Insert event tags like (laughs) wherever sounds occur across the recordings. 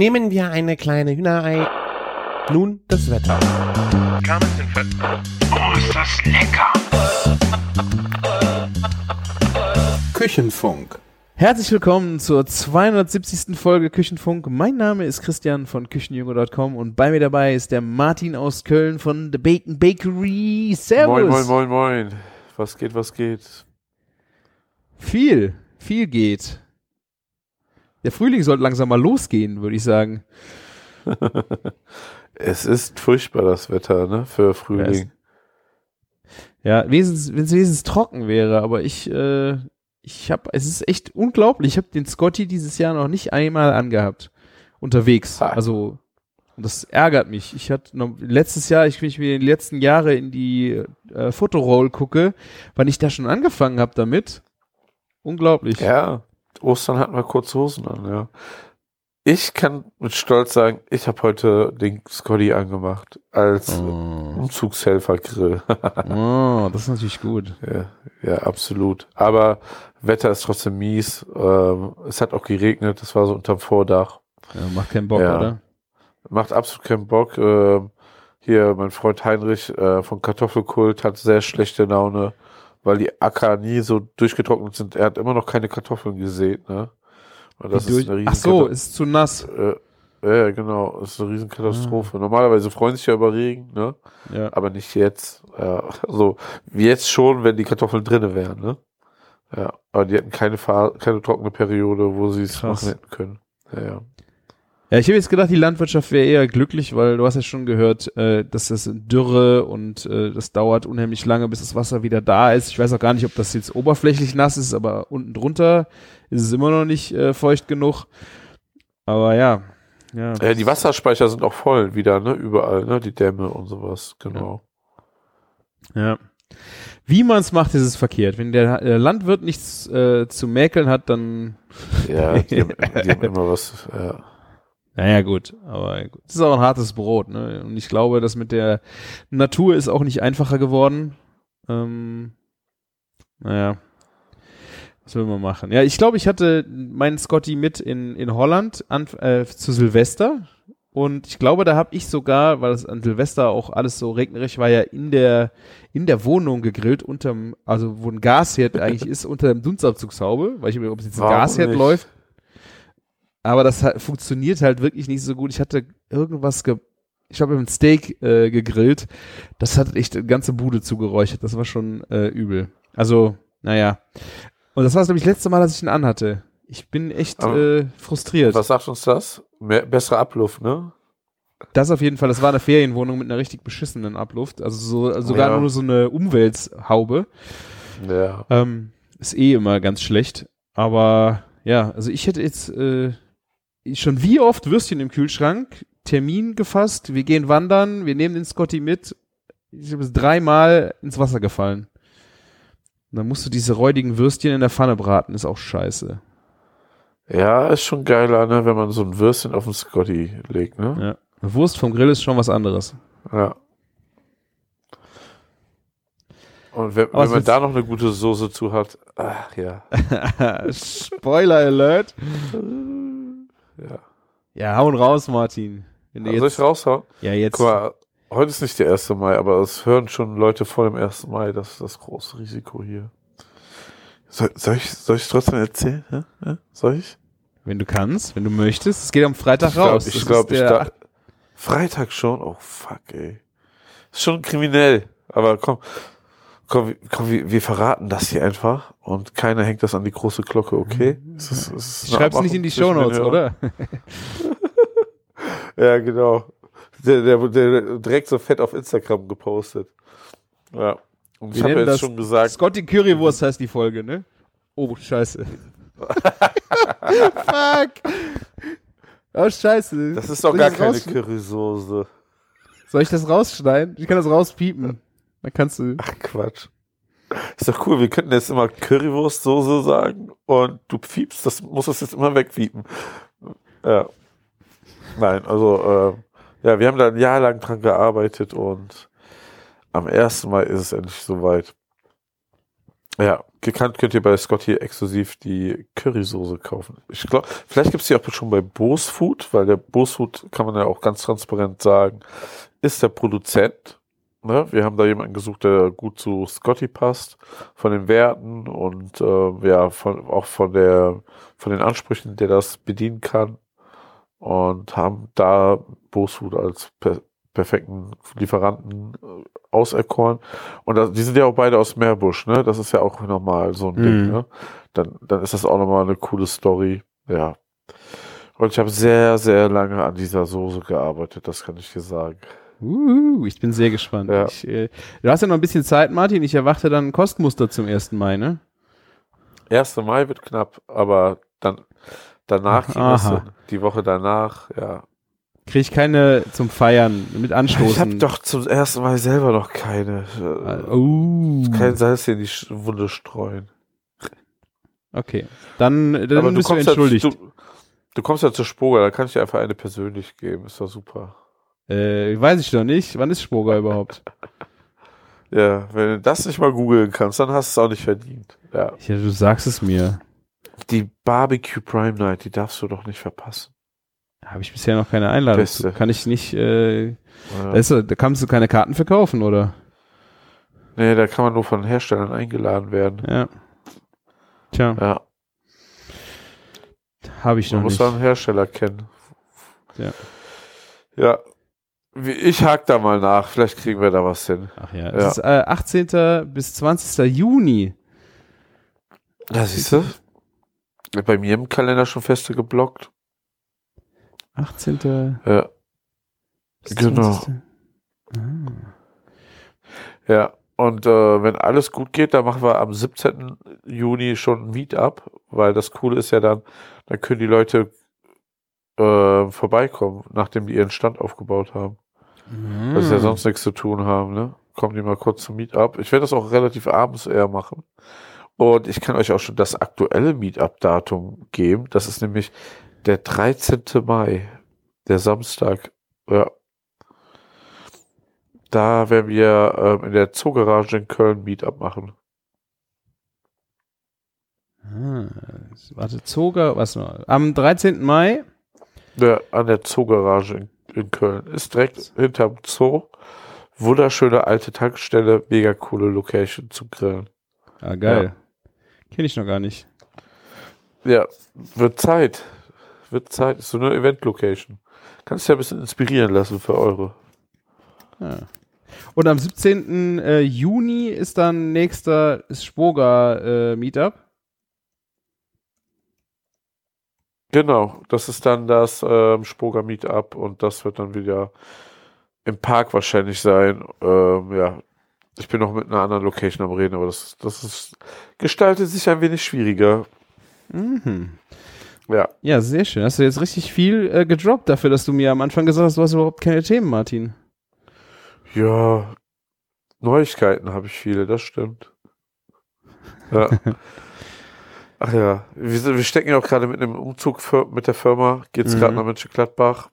Nehmen wir eine kleine Hühnerei. Nun das Wetter. Oh, ist das lecker! Küchenfunk. Herzlich willkommen zur 270. Folge Küchenfunk. Mein Name ist Christian von Küchenjunge.com und bei mir dabei ist der Martin aus Köln von The Bacon Bakery. Servus. Moin, moin, moin, moin. Was geht, was geht? Viel, viel geht. Der Frühling sollte langsam mal losgehen, würde ich sagen. (laughs) es ist furchtbar, das Wetter, ne, für Frühling. Ja, wenn es wesens trocken wäre, aber ich, äh, ich habe, es ist echt unglaublich. Ich habe den Scotty dieses Jahr noch nicht einmal angehabt unterwegs. Ha. Also das ärgert mich. Ich hatte noch, letztes Jahr, ich, wenn ich mir die letzten Jahre in die äh, Fotoroll gucke, wann ich da schon angefangen habe damit. Unglaublich. Ja, Ostern hatten wir kurze Hosen an, ja. Ich kann mit Stolz sagen, ich habe heute den Scotty angemacht als Oh. Umzugshelfergrill. (laughs) oh, das ist natürlich gut. ja, ja, absolut. Aber Wetter ist trotzdem mies. Ähm, es hat auch geregnet, es war so unterm Vordach. Ja, macht keinen Bock, Ja. oder? Macht absolut keinen Bock. Ähm, hier, mein Freund Heinrich äh, von Kartoffelkult hat sehr schlechte Laune, weil die Acker nie so durchgetrocknet sind. Er hat immer noch keine Kartoffeln gesät, ne? Und das ist eine Ach so, ist zu nass. äh, ja, genau, das ist eine Riesenkatastrophe. Normalerweise freuen sich ja über Regen, ne? Ja. Aber nicht jetzt. Ja, also jetzt schon, wenn die Kartoffeln drinne wären, ne? Ja, aber die hatten keine, Fa keine trockene Periode, wo sie es machen hätten können. Ja, ja. Ja, ich habe jetzt gedacht, die Landwirtschaft wäre eher glücklich, weil du hast ja schon gehört, äh, dass das Dürre und äh, das dauert unheimlich lange, bis das Wasser wieder da ist. Ich weiß auch gar nicht, ob das jetzt oberflächlich nass ist, aber unten drunter ist es immer noch nicht äh, feucht genug. Aber ja, ja. Ja, die Wasserspeicher sind auch voll wieder, ne? Überall, ne? Die Dämme und sowas, genau. Ja. Wie man es macht, ist es verkehrt. Wenn der äh, Landwirt nichts äh, zu mäkeln hat, dann Ja, die, haben, die haben (laughs) immer was, ja. Naja, gut, aber gut. Das ist auch ein hartes Brot, ne? Und ich glaube, das mit der Natur ist auch nicht einfacher geworden. Ähm, naja. Was will man machen? Ja, ich glaube, ich hatte meinen Scotty mit in, in Holland an, äh, zu Silvester. Und ich glaube, da habe ich sogar, weil es an Silvester auch alles so regnerig war, ja in der, in der Wohnung gegrillt, unterm, also wo ein Gasherd (laughs) eigentlich ist, unter dem Dunstabzugshaube, weil ich mir, ob es jetzt ein Gasherd läuft. Aber das halt, funktioniert halt wirklich nicht so gut. Ich hatte irgendwas ge ich habe ein Steak äh, gegrillt. Das hat echt die ganze Bude zugeräuchert. Das war schon äh, übel. Also, naja. Und das war, glaube ich, das letzte Mal, dass ich ihn anhatte. Ich bin echt äh, frustriert. Was sagt uns das? Mehr, bessere Abluft, ne? Das auf jeden Fall. Das war eine Ferienwohnung mit einer richtig beschissenen Abluft. Also so, also sogar Ja. nur so eine Umwelthaube. Ja. Ähm, ist eh immer ganz schlecht. Aber ja, also ich hätte jetzt äh, schon wie oft Würstchen im Kühlschrank, Termin gefasst, wir gehen wandern, wir nehmen den Scotty mit. Ich habe es dreimal ins Wasser gefallen. Und dann musst du diese räudigen Würstchen in der Pfanne braten, ist auch scheiße. Ja, ist schon geiler, ne? Wenn man so ein Würstchen auf den Scotty legt, ne? Ja. Eine Wurst vom Grill ist schon was anderes. Ja. Und wenn, wenn man da noch eine gute Soße zu hat, ach ja. (laughs) Spoiler Alert. (laughs) ja. Ja, hauen raus, Martin. Wenn du Soll ich jetzt, raushauen? ja, jetzt. Guck mal, heute ist nicht der 1. Mai, aber es hören schon Leute vor dem 1. Mai. Das ist das große Risiko hier. Soll, soll, ich, soll ich trotzdem erzählen? Ja? Ja? Soll ich? Wenn du kannst, wenn du möchtest. Es geht am Freitag Ich glaube, raus. ich, glaub, ist ich da, Freitag schon? Oh, fuck, ey. Ist schon kriminell. Aber komm, komm, wir- komm wir, wir verraten das hier einfach und keiner hängt das an die große Glocke, okay? Es ist, es ist Schreib's nicht in die Shownotes, oder? (laughs) Ja, genau. Der, der, der direkt so fett auf Instagram gepostet. Ja. Und ich habe nennen jetzt schon gesagt, Scotty Currywurst heißt die Folge, ne? Oh, scheiße. (laughs) Fuck. Oh, scheiße. das ist doch Soll gar keine Currysoße. Soll ich das rausschneiden? Ich kann das rauspiepen. Dann kannst du. Ach Quatsch. Ist doch cool, wir könnten jetzt immer Currywurstsoße sagen und du piepst, das muss das jetzt immer wegpiepen. Ja. Nein, also äh, ja, wir haben da ein Jahr lang dran gearbeitet und am 1. Mai ist es endlich soweit. Ja, gekannt könnt ihr bei Scotty exklusiv die Currysoße kaufen. Ich glaube, vielleicht gibt's die auch schon bei Bose weil der Bose kann man ja auch ganz transparent sagen, ist der Produzent. Ne? Wir haben da jemanden gesucht, der gut zu Scotty passt, von den Werten und äh, ja, von, auch von der von den Ansprüchen, der das bedienen kann. Und haben da Food als per perfekten Lieferanten äh, auserkoren. Und das, die sind ja auch beide aus Meerbusch, ne? Das ist ja auch nochmal so ein Mhm. Ding, ne? Dann, dann ist das auch nochmal eine coole Story. Ja. Und ich habe sehr, sehr lange an dieser Soße gearbeitet, das kann ich dir sagen. Uh, ich bin sehr gespannt. Ja. Ich, äh, du hast ja noch ein bisschen Zeit, Martin. Ich erwarte dann ein Kostmuster zum 1. Mai, ne? 1. Mai wird knapp, aber dann danach Aha. die Woche danach, ja. Kriege ich keine zum Feiern mit Anstoßen. Ich habe doch zum ersten Mal selber noch keine. Oh. Kein Salz hier in die Wunde streuen. Okay. Dann, dann Aber du bist du kommst, ja, entschuldigt. du, du kommst ja zur Spoga, da kann ich dir einfach eine persönlich geben. Ist doch super. Äh, weiß ich doch nicht. Wann ist Spoga überhaupt? (laughs) Ja, wenn du das nicht mal googeln kannst, dann hast du es auch nicht verdient. Ja. Ja, du sagst es mir. Die Barbecue Prime Night, die darfst du doch nicht verpassen. Habe ich bisher noch keine Einladung. Beste. zu. Kann ich nicht, äh, Ja. da, kannst du keine Karten verkaufen, oder? Nee, da kann man nur von Herstellern eingeladen werden. Ja. Tja, Ja, habe ich man noch muss nicht. da einen Hersteller kennen. Ja. Ja. Ich hake da mal nach, vielleicht kriegen wir da was hin. Ach ja, Ja. es ist äh, 18. bis 20. Juni. Ja, siehst du? Bei mir im Kalender schon feste geblockt. 18. Ja. bis Genau. 20.. Ah. Ja, und äh, wenn alles gut geht, dann machen wir am 17. Juni schon ein Meetup, weil das Coole ist ja dann, dann können die Leute äh, vorbeikommen, nachdem die ihren Stand aufgebaut haben. Weil sie ja sonst nichts zu tun haben, ne? Kommen die mal kurz zum Meetup. Ich werde das auch relativ abends eher machen. Und ich kann euch auch schon das aktuelle Meetup-Datum geben. Das ist nämlich der 13. Mai, der Samstag. Ja. Da werden wir ähm, in der Zoogarage in Köln Meetup machen. Ah, warte, Zoga, was noch? Am 13. Mai. Ja, an der Zoogarage in, in Köln. Ist direkt hinterm Zoo. Wunderschöne alte Tankstelle, mega coole Location zum Grillen. Ah, geil. Kenne ich noch gar nicht. Ja, wird Zeit. Wird Zeit. Ist so eine Event-Location. Kannst dich ja ein bisschen inspirieren lassen für eure. Ah. Und am 17. äh, Juni ist dann nächster Spoga äh, Meetup. Genau, das ist dann das ähm, Spoga Meetup und das wird dann wieder im Park wahrscheinlich sein. Ähm, ja, ich bin noch mit einer anderen Location am Reden, aber das, das ist, gestaltet sich ein wenig schwieriger. Mhm. Ja, Ja, sehr schön. Hast du jetzt richtig viel äh, gedroppt dafür, dass du mir am Anfang gesagt hast, du hast überhaupt keine Themen, Martin. ja, Neuigkeiten habe ich viele, das stimmt. Ja. (laughs) Ach ja, wir, sind, wir stecken ja auch gerade mit einem Umzug für, mit der Firma, geht's Mhm. gerade nach Mönchengladbach.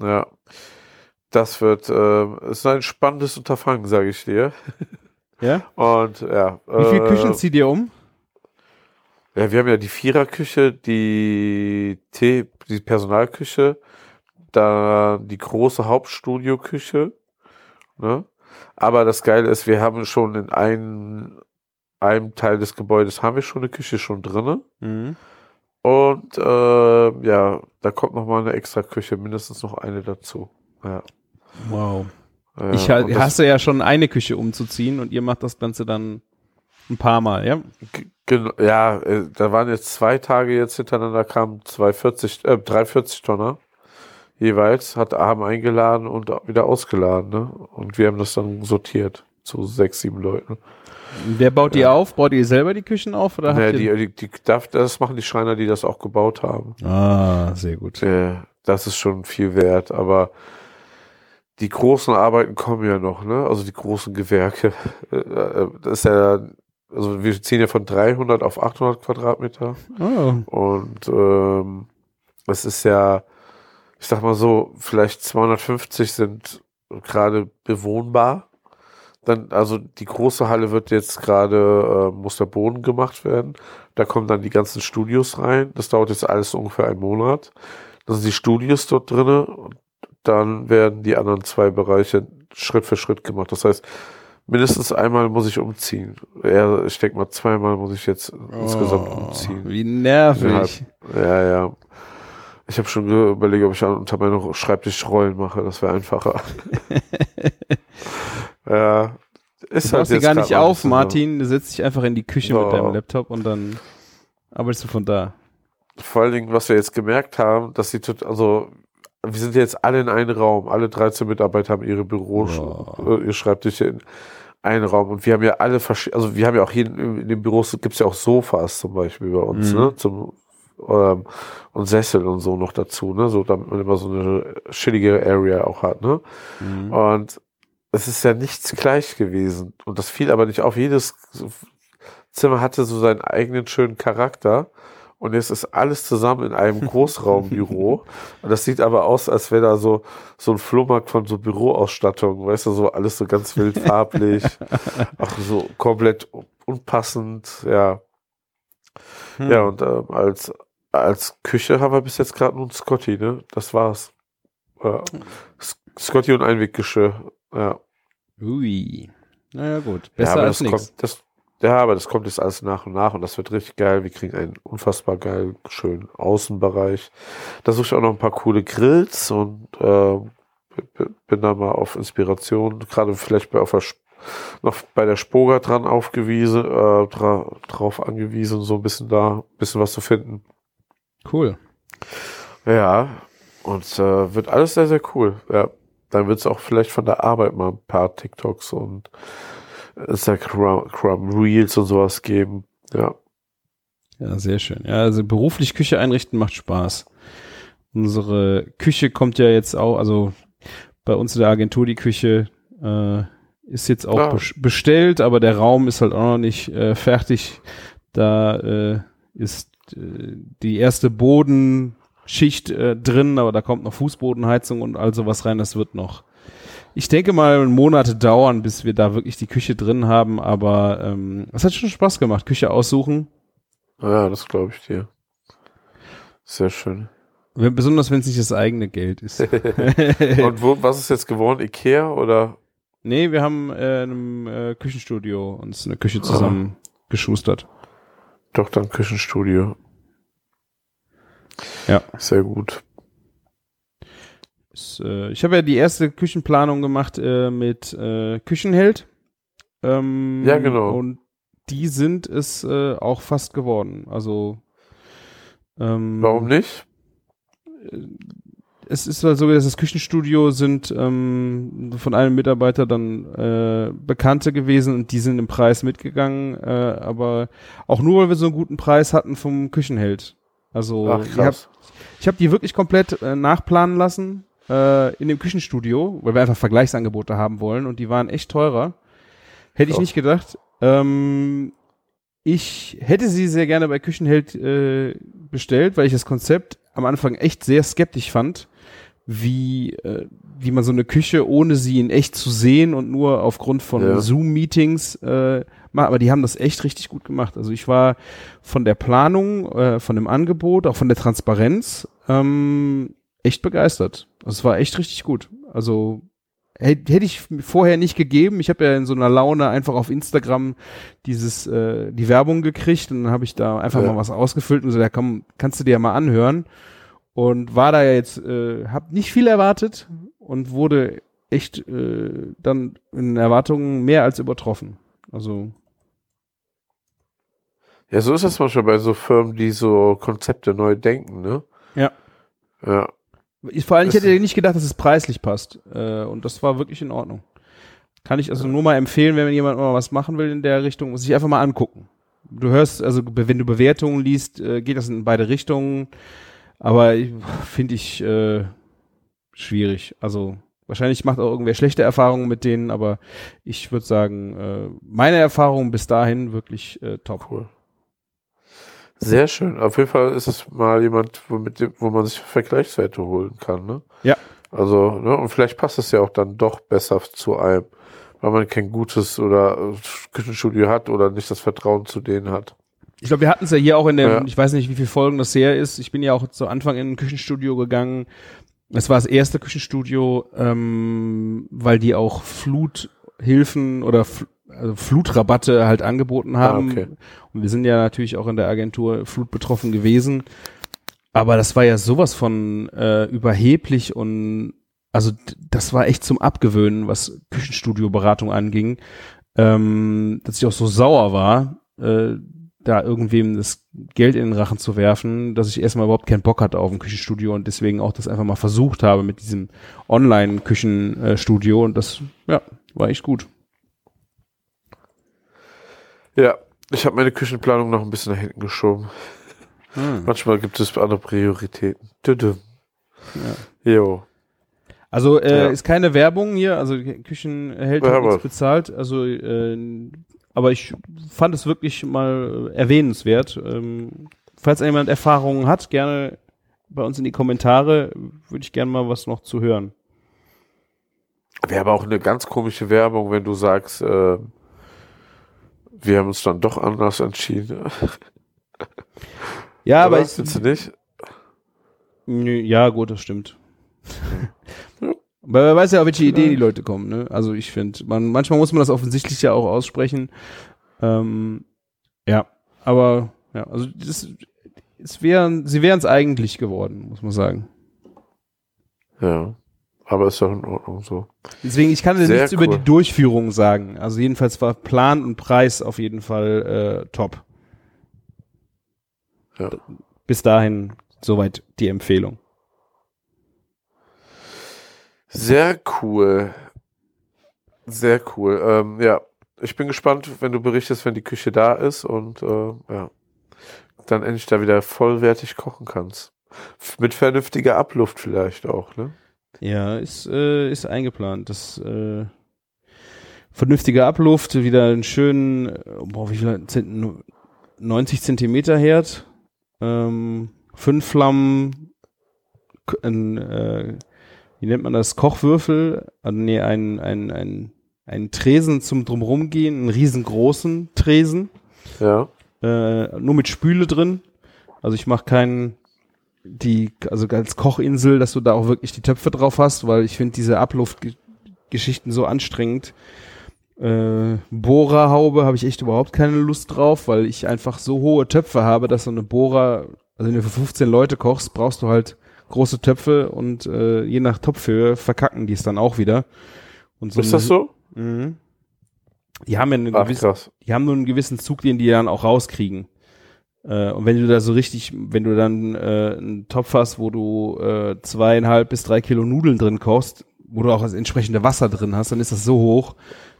Ja, das wird, ähm, ist ein spannendes Unterfangen, sage ich dir. Ja? Und ja. Wie viele äh, Küchen zieht ihr um? Ja, wir haben ja die Viererküche, die Tee, die Personalküche, dann die große Hauptstudioküche. Ne? Aber das Geile ist, wir haben schon in einem, einem Teil des Gebäudes haben wir schon eine Küche schon drinne. Mhm. Und äh, ja, da kommt noch mal eine extra Küche, mindestens noch eine dazu. Ja. Wow. Ja, ich ha hasse ja schon eine Küche umzuziehen und ihr macht das Ganze dann ein paar Mal, ja? Genau, ja, äh, da waren jetzt zwei Tage jetzt hintereinander, kamen zwei 40, äh, drei 40 Tonner jeweils, hat haben eingeladen und wieder ausgeladen, ne? Und wir haben das dann sortiert zu sechs, sieben Leuten. Wer baut die auf? Baut ihr selber die Küchen auf? Oder ihr die, die, die, das machen die Schreiner, die das auch gebaut haben. ah, sehr gut. Das ist schon viel wert, aber die großen Arbeiten kommen ja noch, ne? Also die großen Gewerke. Äh, äh, Das ist ja, also wir ziehen ja von 300 auf 800 Quadratmeter. Oh. Und ähm, es ist ja, ich sag mal so, vielleicht 250 sind gerade bewohnbar. Dann, also die große Halle wird jetzt gerade, äh, muss der Boden gemacht werden. Da kommen dann die ganzen Studios rein. Das dauert jetzt alles ungefähr einen Monat. Dann sind die Studios dort drinne und dann werden die anderen zwei Bereiche Schritt für Schritt gemacht. Das heißt, mindestens einmal muss ich umziehen. Ja, ich denke mal zweimal muss ich jetzt insgesamt umziehen. Wie nervig. Ja, ja. Ich habe schon überlegt, ob ich unter meine Schreibtisch Rollen mache. Das wäre einfacher. (laughs) ja, ist Du halt jetzt gar nicht auf, so. Martin. Du setzt dich einfach in die Küche Oh. mit deinem Laptop und dann arbeitest du von da. Vor allen Dingen, was wir jetzt gemerkt haben, dass sie also wir sind jetzt alle in einem Raum. Alle 13 Mitarbeiter haben ihre Büros, Wow. äh, ihr Schreibtische in einen Raum. Und wir haben ja alle verschiedene, also wir haben ja auch hier in, den Büros gibt's ja auch Sofas zum Beispiel bei uns, Mhm. ne? Zum, ähm, und Sessel und so noch dazu, ne? So, damit man immer so eine chillige Area auch hat, ne? Mhm. Und es ist ja nichts gleich gewesen. Und das fiel aber nicht auf. Jedes Zimmer hatte so seinen eigenen schönen Charakter. Und jetzt ist alles zusammen in einem (laughs) Großraumbüro. Und das sieht aber aus, als wäre da so, so ein Flohmarkt von so Büroausstattung. Weißt du, so alles so ganz wild (laughs) farblich. auch so komplett unpassend. Ja. Hm. Ja, und ähm, als, als Küche haben wir bis jetzt gerade nur ein Scotty, ne? Das war's. S- Scotty und Einweggeschirr. Ja. Ui. Naja, gut. ja, Besser aber als nichts. ja, aber das kommt jetzt alles nach und nach und das wird richtig geil. Wir kriegen einen unfassbar geil, schönen Außenbereich. Da suche ich auch noch ein paar coole Grills und äh, bin da mal auf Inspiration, gerade vielleicht bei, auf der, noch bei der Spoga dran aufgewiesen, äh, dra drauf angewiesen, so ein bisschen da, ein bisschen was zu finden. Cool. Ja, und äh, wird alles sehr, sehr cool. Ja, dann wird es auch vielleicht von der Arbeit mal ein paar TikToks und Instagram Reels und sowas geben. Ja, Ja, sehr schön. Ja, also beruflich Küche einrichten macht Spaß. Unsere Küche kommt ja jetzt auch, also bei uns in der Agentur die Küche äh, ist jetzt auch Ah. bes- bestellt, aber der Raum ist halt auch noch nicht äh, fertig. Da äh, ist äh, die erste Bodenschicht äh, drin, aber da kommt noch Fußbodenheizung und all sowas rein. Das wird noch, ich denke mal, Monate dauern, bis wir da wirklich die Küche drin haben. Aber ähm, es hat schon Spaß gemacht, Küche aussuchen. ja, das glaube ich dir. Sehr schön. Wenn- Besonders wenn es nicht das eigene Geld ist. (laughs) Und wo, was ist jetzt geworden? Ikea oder? nee, wir haben äh, in einem äh, Küchenstudio uns eine Küche zusammen geschustert. Doch, dann Küchenstudio. Ja. Sehr gut. Äh, ich habe ja die erste Küchenplanung gemacht äh, mit äh, Küchenheld. Ähm, Ja, genau. Und die sind es äh, auch fast geworden. Also ähm, Warum nicht? es ist halt so, dass das Küchenstudio sind ähm, von einem Mitarbeiter dann äh, Bekannte gewesen und die sind im Preis mitgegangen, äh, aber auch nur, weil wir so einen guten Preis hatten vom Küchenheld. Also Ach, ich habe hab die wirklich komplett äh, nachplanen lassen äh, in dem Küchenstudio, weil wir einfach Vergleichsangebote haben wollen und die waren echt teurer. Hätte ich nicht gedacht. Ähm, ich hätte sie sehr gerne bei Küchenheld äh, bestellt, weil ich das Konzept am Anfang echt sehr skeptisch fand, wie, äh, wie man so eine Küche, ohne sie in echt zu sehen und nur aufgrund von Ja. Zoom-Meetings äh, macht. Aber die haben das echt richtig gut gemacht. Also ich war von der Planung, äh, von dem Angebot, auch von der Transparenz ähm, echt begeistert. Also es war echt richtig gut. Also hätte ich vorher nicht gegeben. Ich habe ja in so einer Laune einfach auf Instagram dieses äh, die Werbung gekriegt und dann habe ich da einfach Ja. mal was ausgefüllt und so, ja komm, kannst du dir ja mal anhören. Und war da jetzt, äh, hab nicht viel erwartet und wurde echt äh, dann in Erwartungen mehr als übertroffen. Also Ja, so ist das manchmal bei so Firmen, die so Konzepte neu denken, ne? Ja. Ja. ich, vor allem, ich hätte nicht gedacht, dass es preislich passt. Äh, und das war wirklich in Ordnung. Kann ich also nur mal empfehlen, wenn jemand mal was machen will in der Richtung, muss sich einfach mal angucken. Du hörst, also wenn du Bewertungen liest, äh, geht das in beide Richtungen. Aber ich- (laughs) finde ich äh, schwierig. Also wahrscheinlich macht auch irgendwer schlechte Erfahrungen mit denen, aber ich würde sagen, äh, meine Erfahrung bis dahin wirklich äh, top. Cool. Sehr schön. Auf jeden Fall ist es mal jemand, wo, mit dem, wo man sich Vergleichswerte holen kann, ne? Ja. Also, ne, und vielleicht passt es ja auch dann doch besser zu einem. weil man kein gutes oder äh, Küchenstudio hat oder nicht das Vertrauen zu denen hat. Ich glaube, wir hatten es ja hier auch in dem, Ja. ich weiß nicht, wie viele Folgen das her ist. Ich bin ja auch zu Anfang in ein Küchenstudio gegangen. Das war das erste Küchenstudio, ähm, weil die auch Fluthilfen oder Fl also Flutrabatte halt angeboten haben. Ah, okay. Und wir sind ja natürlich auch in der Agentur Flut betroffen gewesen. Aber das war ja sowas von äh, überheblich und also das war echt zum Abgewöhnen, was Küchenstudio-Beratung anging, ähm, dass ich auch so sauer war, äh, da irgendwem das Geld in den Rachen zu werfen, dass ich erstmal überhaupt keinen Bock hatte auf ein Küchenstudio und deswegen auch das einfach mal versucht habe mit diesem Online-Küchenstudio und das, ja, war echt gut. Ja, ich habe meine Küchenplanung noch ein bisschen nach hinten geschoben. Manchmal gibt es andere Prioritäten. Tüdüm. Jo. Also äh, Ja. ist keine Werbung hier, also Küchenheld Ja, hat nichts bezahlt, also äh, aber ich fand es wirklich mal äh, erwähnenswert. Ähm, falls jemand Erfahrungen hat, gerne bei uns in die Kommentare, würde ich gerne mal was noch zu hören. Wäre aber auch eine ganz komische Werbung, wenn du sagst, äh, wir haben uns dann doch anders entschieden. (laughs) Ja, aber Oder? ich, Findest du nicht? Nö, ja, gut, das stimmt. Ja. (laughs) Aber wer weiß ja, auf welche Idee die Leute kommen, ne? Also ich finde, man, manchmal muss man das offensichtlich ja auch aussprechen. Ähm, ja, aber ja, also das, es wären, sie wären es eigentlich geworden, muss man sagen. Ja. Aber ist doch in Ordnung so. Deswegen, ich kann dir Sehr nichts über cool. die Durchführung sagen. Also jedenfalls war Plan und Preis auf jeden Fall äh, top. Ja. Bis dahin soweit die Empfehlung. Sehr cool. Sehr cool. Ähm, ja, ich bin gespannt, wenn du berichtest, wenn die Küche da ist und äh, ja, dann endlich da wieder vollwertig kochen kannst. Mit vernünftiger Abluft vielleicht auch, ne? Ja, ist, äh, ist eingeplant. Das äh, vernünftige Abluft, wieder einen schönen, boah, wie viel, Zent- 90 Zentimeter Herd, ähm, fünf Flammen, ein, äh, wie nennt man das, Kochwürfel, also nee, ein, ein, ein, ein Tresen zum drumrumgehen, einen riesengroßen Tresen, Ja. äh, nur mit Spüle drin. Also ich mache keinen die, also als Kochinsel, dass du da auch wirklich die Töpfe drauf hast, weil ich finde diese Abluftgeschichten so anstrengend. Äh, Bohrerhaube habe ich echt überhaupt keine Lust drauf, weil ich einfach so hohe Töpfe habe, dass so eine Bohrer, also wenn du für 15 Leute kochst, brauchst du halt große Töpfe und äh, je nach Topfhöhe verkacken die es dann auch wieder. Und so Ist eine- das so? Mhm. Die haben ja eine Ach, gewisse, krass. die haben nur einen gewissen Zug, den die dann auch rauskriegen. Äh, und wenn du da so richtig, wenn du dann äh, einen Topf hast, wo du äh, zweieinhalb bis drei Kilo Nudeln drin kochst, wo du auch das entsprechende Wasser drin hast, dann ist das so hoch,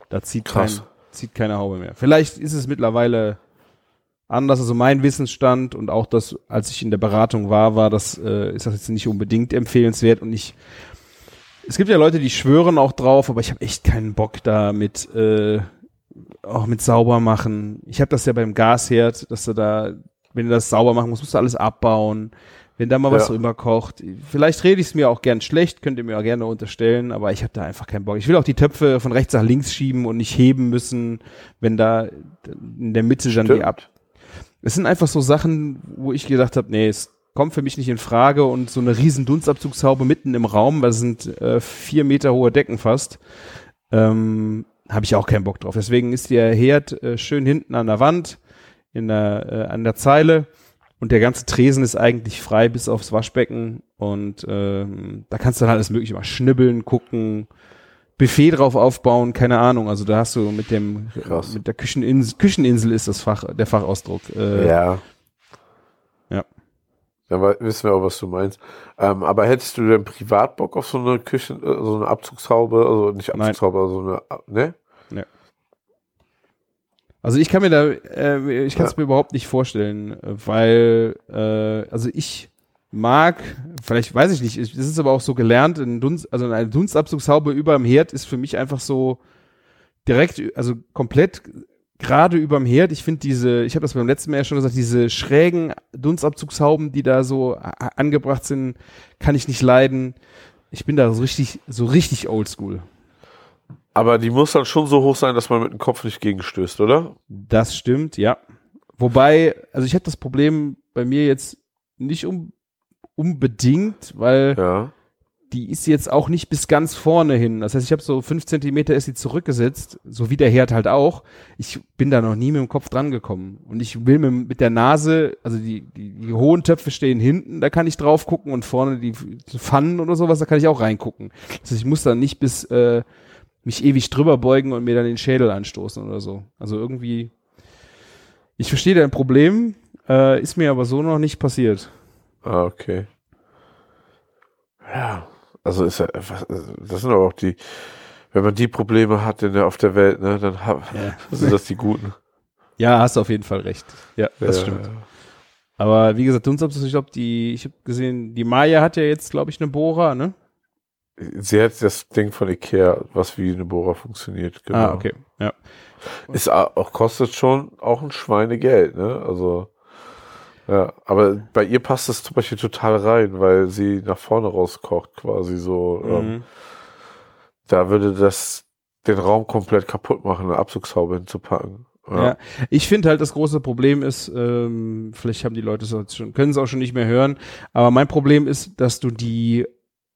da zieht, kein, Krass. zieht keine Haube mehr. Vielleicht ist es mittlerweile anders, also mein Wissensstand und auch das, als ich in der Beratung war, war das, äh, ist das jetzt nicht unbedingt empfehlenswert und ich es gibt ja Leute, die schwören auch drauf, aber ich habe echt keinen Bock da mit äh, auch mit sauber machen. Ich habe das ja beim Gasherd, dass du da, wenn du das sauber machen musst, musst du alles abbauen. Wenn da mal was Ja. rüberkocht. Vielleicht rede ich es mir auch gern schlecht, könnt ihr mir auch gerne unterstellen, aber ich habe da einfach keinen Bock. Ich will auch die Töpfe von rechts nach links schieben und nicht heben müssen, wenn da in der Mitte dann die Stimmt. ab. Es sind einfach so Sachen, wo ich gedacht habe, nee, es kommt für mich nicht in Frage und so eine riesen Dunstabzugshaube mitten im Raum, weil es sind äh, vier Meter hohe Decken fast, ähm, habe ich auch keinen Bock drauf. Deswegen ist der Herd äh, schön hinten an der Wand, in der, äh, an der Zeile und der ganze Tresen ist eigentlich frei bis aufs Waschbecken und ähm, da kannst du dann alles mögliche mal schnibbeln, gucken, Buffet drauf aufbauen, keine Ahnung. Also da hast du mit dem Krass. mit der Kücheninsel, Kücheninsel ist das Fach, der Fachausdruck. Äh, ja. Ja. Dann wissen wir auch, was du meinst. Ähm, aber hättest du denn privat Bock auf so eine Küchen, äh, so eine Abzugshaube, also nicht Nein. Abzugshaube, also so eine, ne? Also ich kann mir da, äh, ich kann es Ja. mir überhaupt nicht vorstellen, weil, äh, also ich mag, vielleicht weiß ich nicht, ich- das ist aber auch so gelernt, ein Dunst, also eine Dunstabzugshaube über dem Herd ist für mich einfach so direkt, also komplett gerade überm Herd. Ich finde diese, ich habe das beim letzten Mal ja schon gesagt, diese schrägen Dunstabzugshauben, die da so angebracht sind, kann ich nicht leiden. Ich bin da so richtig, so richtig oldschool. Aber die muss dann schon so hoch sein, dass man mit dem Kopf nicht gegenstößt, oder? Das stimmt, ja. Wobei, also ich habe das Problem bei mir jetzt nicht um, unbedingt, weil Ja. die ist jetzt auch nicht bis ganz vorne hin. Das heißt, ich habe so fünf Zentimeter ist sie zurückgesetzt, so wie der Herd halt auch. Ich bin da noch nie mit dem Kopf dran gekommen. Und ich will mit, mit der Nase, also die, die, die hohen Töpfe stehen hinten, da kann ich drauf gucken und vorne die, die Pfannen oder sowas, da kann ich auch reingucken. Das heißt, ich muss da nicht bis äh, mich ewig drüber beugen und mir dann den Schädel anstoßen oder so. Also irgendwie, ich verstehe dein Problem, äh, ist mir aber so noch nicht passiert. Ah, okay. Ja, also ist ja, das sind aber auch die, wenn man die Probleme hat in der, auf der Welt, ne, dann ha- Ja. (laughs) sind das die Guten. Ja, hast du auf jeden Fall recht. Ja, das Ja. stimmt. Aber wie gesagt, Dunstabzug, ich glaube, die, ich habe gesehen, die Maya hat ja jetzt, glaube ich, eine Bohrer, ne? Sie hat das Ding von Ikea, was wie eine Bohrer funktioniert. Genau. Ah, okay. Ja. Ist auch, kostet schon auch ein Schweinegeld, ne? Also, ja, aber bei ihr passt das zum Beispiel total rein, weil sie nach vorne rauskocht, quasi so. Ähm, Mhm. da würde das den Raum komplett kaputt machen, eine Abzugshaube hinzupacken. Ja. Ich finde halt, das große Problem ist, ähm, vielleicht haben die Leute es auch schon, können es auch schon nicht mehr hören, aber mein Problem ist, dass du die,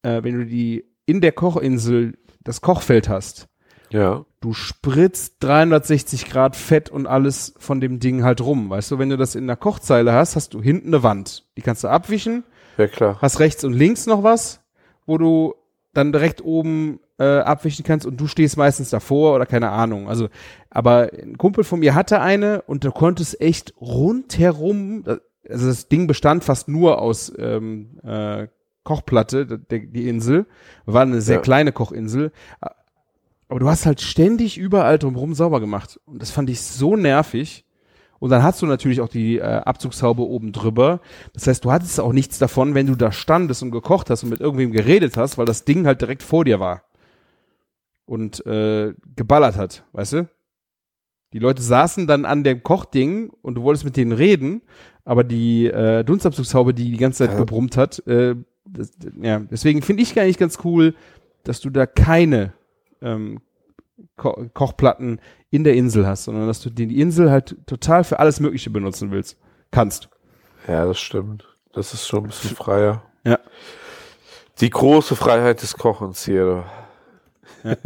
äh, wenn du die in der Kochinsel das Kochfeld hast, ja. du spritzt 360 Grad Fett und alles von dem Ding halt rum. Weißt du, wenn du das in der Kochzeile hast, hast du hinten eine Wand. Die kannst du abwischen, Ja, klar. hast rechts und links noch was, wo du dann direkt oben äh, abwischen kannst und du stehst meistens davor oder keine Ahnung. Also, aber ein Kumpel von mir hatte eine und du konntest echt rundherum, also das Ding bestand fast nur aus ähm, äh, Kochplatte, die Insel, war eine sehr Ja. kleine Kochinsel. Aber du hast halt ständig überall drumherum sauber gemacht. Und das fand ich so nervig. Und dann hast du natürlich auch die äh, Abzugshaube oben drüber. Das heißt, du hattest auch nichts davon, wenn du da standest und gekocht hast und mit irgendwem geredet hast, weil das Ding halt direkt vor dir war. Und äh, geballert hat, weißt du? Die Leute saßen dann an dem Kochding und du wolltest mit denen reden, aber die äh, Dunstabzugshaube, die die ganze Zeit Ja. gebrummt hat, äh, das, ja, deswegen finde ich eigentlich ganz cool, dass du da keine ähm, Ko Kochplatten in der Insel hast, sondern dass du die Insel halt total für alles Mögliche benutzen willst, kannst. Ja, das stimmt. Das ist schon ein bisschen freier. Ja. Die große Freiheit des Kochens hier. Wir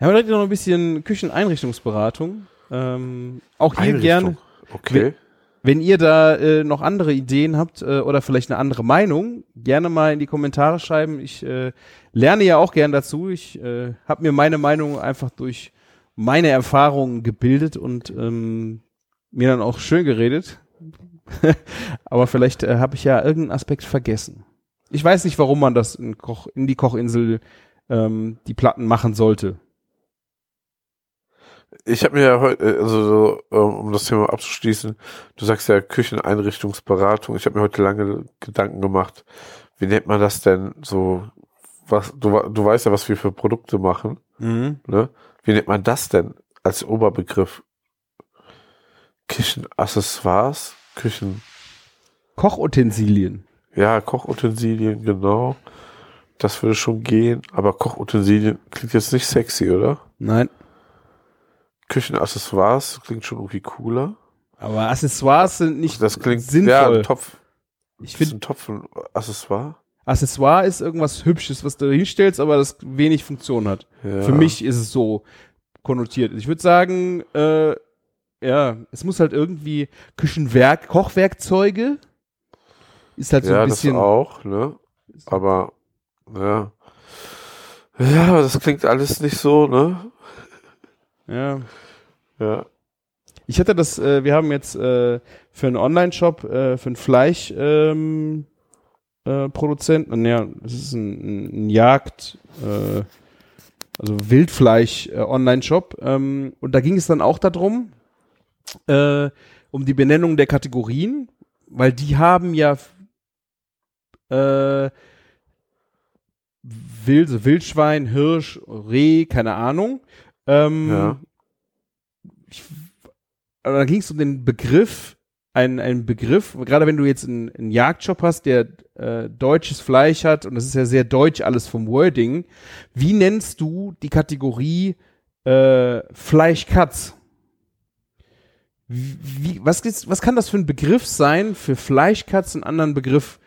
haben direkt noch ein bisschen Kücheneinrichtungsberatung. Ähm, auch hier Einrichtung. gerne, Okay. Wenn ihr da äh, noch andere Ideen habt äh, oder vielleicht eine andere Meinung, gerne mal in die Kommentare schreiben. Ich äh, lerne ja auch gern dazu. Ich äh, habe mir meine Meinung einfach durch meine Erfahrungen gebildet und ähm, mir dann auch schön geredet. (laughs) Aber vielleicht äh, habe ich ja irgendeinen Aspekt vergessen. Ich weiß nicht, warum man das in, Koch, in die Kochinsel ähm, die Platten machen sollte. Ich habe mir ja heute, äh, also so, ähm, um das Thema abzuschließen, du sagst ja Kücheneinrichtungsberatung. Ich habe mir heute lange Gedanken gemacht, wie nennt man das denn so, was, du, du weißt ja, was wir für Produkte machen, ne? Wie nennt man das denn als Oberbegriff? Küchenaccessoires? Küchen, Kochutensilien. ja, Kochutensilien, genau. Das würde schon gehen, aber Kochutensilien klingt jetzt nicht sexy, oder? Nein. Küchenaccessoires klingt schon irgendwie cooler. Aber Accessoires sind nicht Das klingt Ja, sinnvoll. ein Topf. ich Ist finde, ein Topf ein Accessoire? Accessoire ist irgendwas Hübsches, was du hinstellst, aber das wenig Funktion hat. Ja. Für mich ist es so konnotiert. Ich würde sagen, äh, ja, es muss halt irgendwie Küchenwerk, Kochwerkzeuge ist halt so ja, ein das bisschen. auch, ne? Aber, ja. Ja, aber das klingt alles nicht so, ne? Ja. Ja. Ich hatte das, äh, wir haben jetzt äh, für einen Online-Shop, äh, für einen Fleisch ähm, äh, Produzenten, ja, das ist ein, ein Jagd, äh, also Wildfleisch äh. Ähm, und da ging es dann auch darum, um die Benennung der Kategorien, weil die haben ja äh, Wild, Wildschwein, Hirsch, Reh, keine Ahnung. Ähm, Ja. ich, aber da ging es um den Begriff, ein, ein Begriff, gerade wenn du jetzt einen, einen Jagdshop hast, der äh, deutsches Fleisch hat, und das ist ja sehr deutsch alles vom Wording, wie nennst du die Kategorie äh, Fleischkatz? Wie, was, was kann das für ein Begriff sein für Fleischkatz, einen anderen Begriff,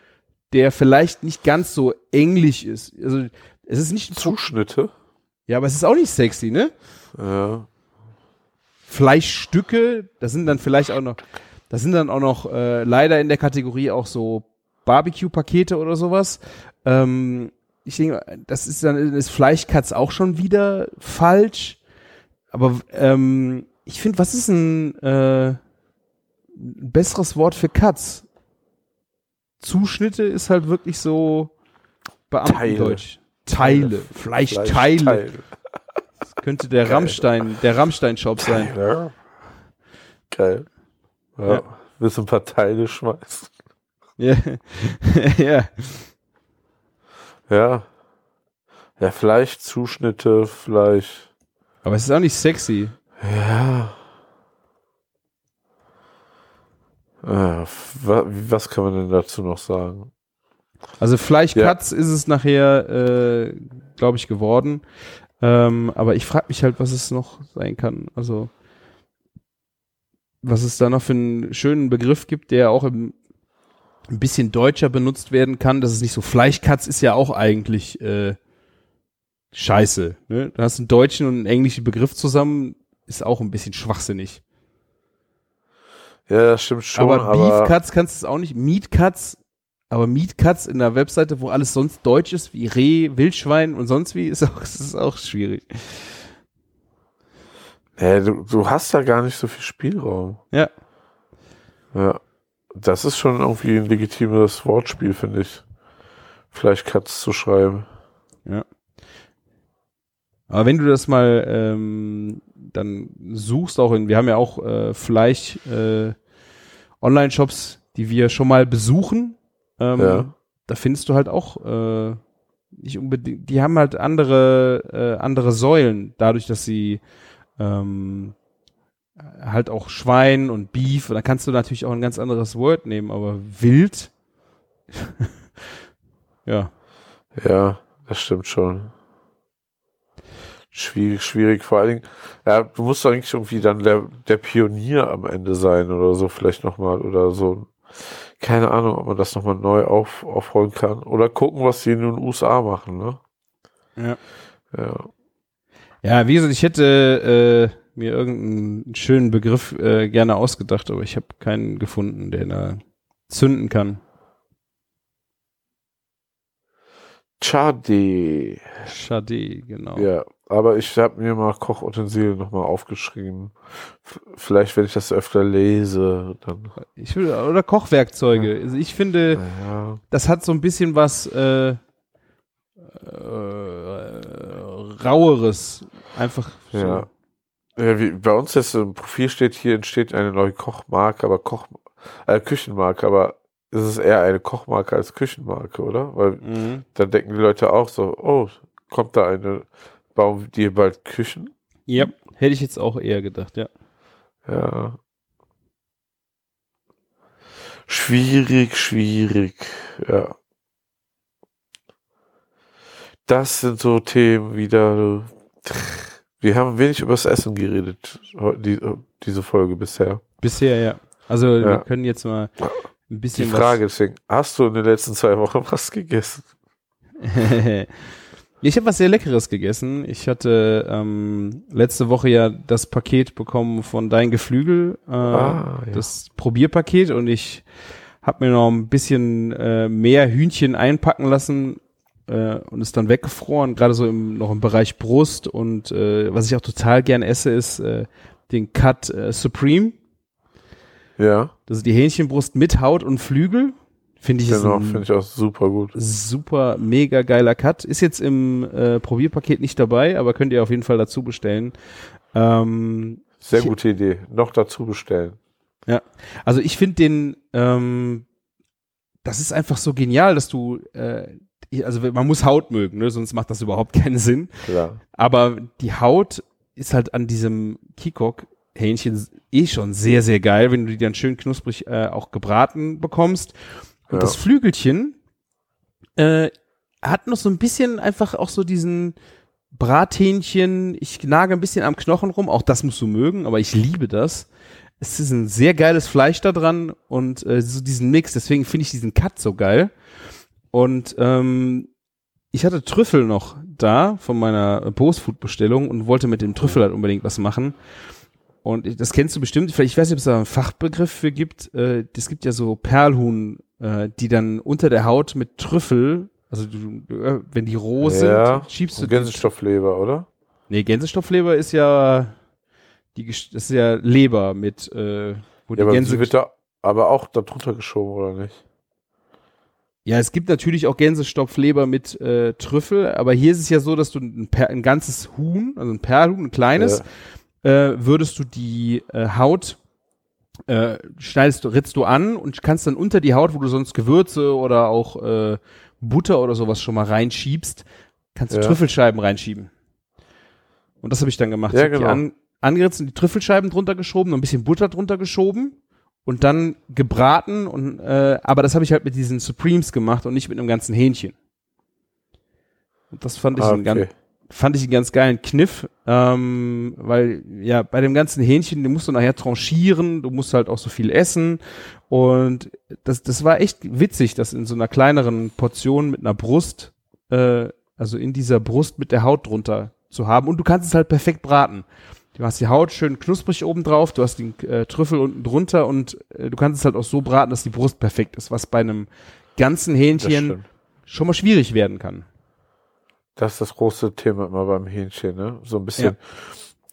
der vielleicht nicht ganz so englisch ist? Also es ist nicht Zuschnitte. Ja, aber es ist auch nicht sexy, ne? Ja. Fleischstücke, das sind dann vielleicht auch noch, das sind dann auch noch äh, leider in der Kategorie auch so Barbecue-Pakete oder sowas. Ähm, ich denke, das ist dann ist Fleischkatz auch schon wieder falsch. Aber ähm, ich finde, was ist ein, äh, besseres Wort für Katz? Zuschnitte ist halt wirklich so Beamtendeutsch. Teile, Fleischteile. Fleischteile. Das könnte der Rammstein, der Rammstein-Shop sein. Ja. Geil. Ja. Ja. Willst du ein paar Teile schmeißen? Ja. (laughs) ja. Ja. Ja, Fleischzuschnitte, Fleisch. Aber es ist auch nicht sexy. Ja. Wa- was kann man denn dazu noch sagen? Also Fleischkatz ist es nachher, äh, glaube ich, geworden. Ähm, aber ich frage mich halt, was es noch sein kann. Also was es da noch für einen schönen Begriff gibt, der auch im, ein bisschen deutscher benutzt werden kann. Das ist nicht so Fleischkatz ist ja auch eigentlich äh, scheiße. Ne? Du hast einen deutschen und einen englischen Begriff zusammen, ist auch ein bisschen schwachsinnig. Ja, das stimmt schon, aber, aber, Beef Cuts kannst du es auch nicht. Meat Cuts, aber Meat Cuts in der Webseite, wo alles sonst deutsch ist, wie Reh, Wildschwein und sonst wie, ist auch, (laughs) ist auch schwierig. nee, du, du hast da gar nicht so viel Spielraum. Ja. Ja. Das ist schon irgendwie ein legitimes Wortspiel, finde ich. Fleischkatz zu schreiben. Aber wenn du das mal ähm, dann suchst, auch in, wir haben ja auch äh, Fleisch äh, Online-Shops, die wir schon mal besuchen, ähm, Ja. da findest du halt auch äh, nicht unbedingt, die haben halt andere, äh, andere Säulen, dadurch, dass sie ähm, halt auch Schwein und Beef, und da kannst du natürlich auch ein ganz anderes Word nehmen, aber wild, (laughs) ja, Ja, das stimmt schon. Schwierig, schwierig. Vor allen Dingen, ja, du musst eigentlich irgendwie dann der, der Pionier am Ende sein oder so, vielleicht nochmal oder so. Keine Ahnung, ob man das nochmal neu auf, aufrollen kann. Oder gucken, was die in den USA machen, ne? Ja. Ja. Ja, wie gesagt, ich hätte äh, mir irgendeinen schönen Begriff äh, gerne ausgedacht, aber ich habe keinen gefunden, der da zünden kann. Chade. Schade, genau. Ja, aber ich habe mir mal Kochutensilien nochmal aufgeschrieben. F vielleicht, wenn ich das öfter lese, dann. Ich will, oder Kochwerkzeuge. Also ich finde, Naja. das hat so ein bisschen was äh, äh, raueres. Einfach so. Ja. Ja, wie bei uns jetzt im Profil steht, hier entsteht eine neue Kochmarke, aber Koch, äh, Küchenmarke, aber ist es eher eine Kochmarke als Küchenmarke, oder? Weil Mhm. dann denken die Leute auch so, oh, kommt da eine, bauen die bald Küchen? Ja, hätte ich jetzt auch eher gedacht, ja. Ja. Schwierig, schwierig, ja. Das sind so Themen wieder. Wir haben wenig über das Essen geredet, die, diese Folge bisher. Bisher, ja. Also wir Ja. können jetzt mal ein Die bisschen Frage deswegen, hast du in den letzten zwei Wochen was gegessen? (laughs) ich habe was sehr Leckeres gegessen. Ich hatte ähm, letzte Woche ja das Paket bekommen von Dein Geflügel, äh, Ah, ja. das Probierpaket und ich habe mir noch ein bisschen äh, mehr Hühnchen einpacken lassen äh, und ist dann weggefroren, gerade so im, noch im Bereich Brust und äh, was ich auch total gern esse, ist äh, den Cut äh, Supreme. Ja, Das ist die Hähnchenbrust mit Haut und Flügel. Finde ich genau, finde ich auch super gut. super mega geiler Cut. Ist jetzt im äh, Probierpaket nicht dabei, aber könnt ihr auf jeden Fall dazu bestellen. Ähm, Sehr Ich- gute Idee. Noch dazu bestellen. also ich finde den, ähm, das ist einfach so genial, dass du, äh, also man muss Haut mögen, ne? sonst macht das überhaupt keinen Sinn. Klar. Aber die Haut ist halt an diesem Kikok Hähnchen eh schon sehr, sehr geil, wenn du die dann schön knusprig äh, auch gebraten bekommst. Und Ja. das Flügelchen Äh, hat noch so ein bisschen einfach auch so diesen Brathähnchen, ich nage ein bisschen am Knochen rum, auch das musst du mögen, aber ich liebe das. Es ist ein sehr geiles Fleisch da dran und äh, so diesen Mix, deswegen finde ich diesen Cut so geil. Und ähm, ich hatte Trüffel noch da von meiner Postfood-Bestellung und wollte mit dem Trüffel halt unbedingt was machen. Und das kennst du bestimmt, vielleicht, ich weiß nicht, ob es da einen Fachbegriff für gibt. Äh, es gibt ja so Perlhuhn, äh, die dann unter der Haut mit Trüffel, also du, äh, wenn die roh Ja, sind, schiebst du Gänsestoffleber, oder? Nee, Gänsestoffleber ist ja die das ist ja Leber mit äh, wo Ja, die aber Gänse wird da aber auch da drunter geschoben, oder nicht? Ja, es gibt natürlich auch Gänsestopfleber mit äh, Trüffel, aber hier ist es ja so, dass du ein, ein ganzes Huhn, also ein Perlhuhn, ein kleines, äh, würdest du die äh, Haut äh, schneidest du, ritzt du an und kannst dann unter die Haut, wo du sonst Gewürze oder auch äh, Butter oder sowas schon mal reinschiebst, kannst du Ja. Trüffelscheiben reinschieben. Und das habe ich dann gemacht. Ja, ich hab die genau. an, angeritzt und die Trüffelscheiben drunter geschoben, noch ein bisschen Butter drunter geschoben und dann gebraten und äh, aber das habe ich halt mit diesen Supremes gemacht und nicht mit einem ganzen Hähnchen. Und das fand ich, Ah, so einen ganz, okay. Fand ich einen ganz geilen Kniff, ähm, weil ja bei dem ganzen Hähnchen, den musst du nachher tranchieren, du musst halt auch so viel essen und das, das war echt witzig, das in so einer kleineren Portion mit einer Brust, äh, also in dieser Brust mit der Haut drunter zu haben und du kannst es halt perfekt braten. Du hast die Haut schön knusprig oben drauf, du hast den äh, Trüffel unten drunter und äh, du kannst es halt auch so braten, dass die Brust perfekt ist, was bei einem ganzen Hähnchen schon mal schwierig werden kann. Das ist das große Thema immer beim Hähnchen, ne? So ein bisschen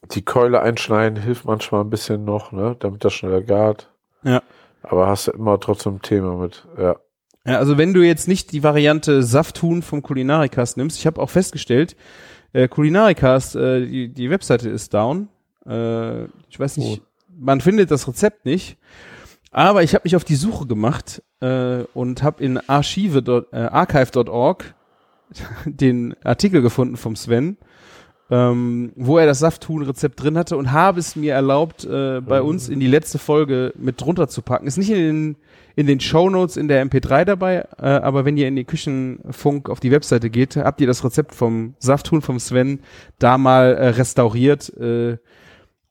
die Keule einschneiden hilft manchmal ein bisschen noch, ne? Damit das schneller gart. Ja. Aber hast du immer trotzdem ein Thema mit, ja. Ja, also wenn du jetzt nicht die Variante Safthuhn vom Kulinarikast nimmst, ich habe auch festgestellt, äh, Kulinarikast, äh, die, die Webseite ist down. Äh, ich weiß nicht, man findet das Rezept nicht. Aber ich habe mich auf die Suche gemacht äh, und habe in archive. (laughs) Den Artikel gefunden vom Sven, ähm, wo er das Safthuhn-Rezept drin hatte und habe es mir erlaubt, äh, bei uns in die letzte Folge mit drunter zu packen. Ist nicht in den, in den Shownotes in der MP3 dabei, äh, aber wenn ihr in die Küchenfunk auf die Webseite geht, habt ihr das Rezept vom Safthuhn vom Sven da mal äh, restauriert äh,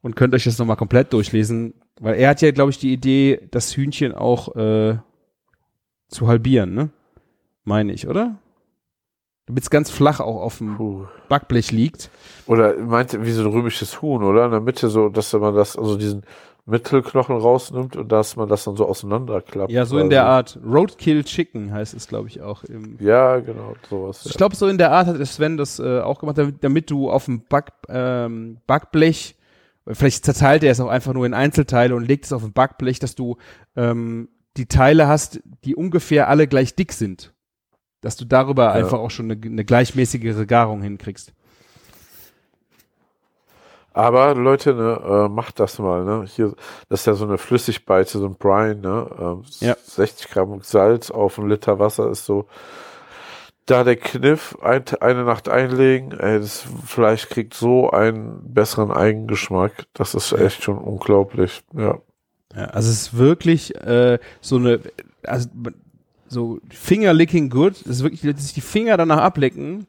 und könnt euch das nochmal komplett durchlesen, weil er hat ja, glaube ich, die Idee, das Hühnchen auch äh, zu halbieren, ne? Meine ich, oder? Damit es ganz flach auch auf dem Puh. Backblech liegt. Oder meinte wie so ein römisches Huhn, oder? In der Mitte so, dass man das, also diesen Mittelknochen rausnimmt und dass man das dann so auseinanderklappt. Ja, so in der Art. Roadkill Chicken heißt es, glaube ich, auch. Im Ja, genau, sowas. ich glaube, so in der Art hat Sven das äh, auch gemacht, damit, damit du auf dem Back, ähm, Backblech, vielleicht zerteilt er es auch einfach nur in Einzelteile und legt es auf ein Backblech, dass du ähm, die Teile hast, die ungefähr alle gleich dick sind. Dass du darüber einfach auch schon eine, eine gleichmäßigere Garung hinkriegst. Aber Leute, ne, äh, macht das mal, ne? Hier, das ist ja so eine Flüssigbeize, so ein Brine, ne? Ähm, Ja. 60 Gramm Salz auf einen Liter Wasser ist so. Da der Kniff, ein, eine Nacht einlegen, ey, das Fleisch kriegt so einen besseren Eigengeschmack. Das ist echt schon unglaublich. Ja. Ja, also es ist wirklich äh, so eine, also so Finger licking good, das ist wirklich, dass sich die Finger danach ablecken.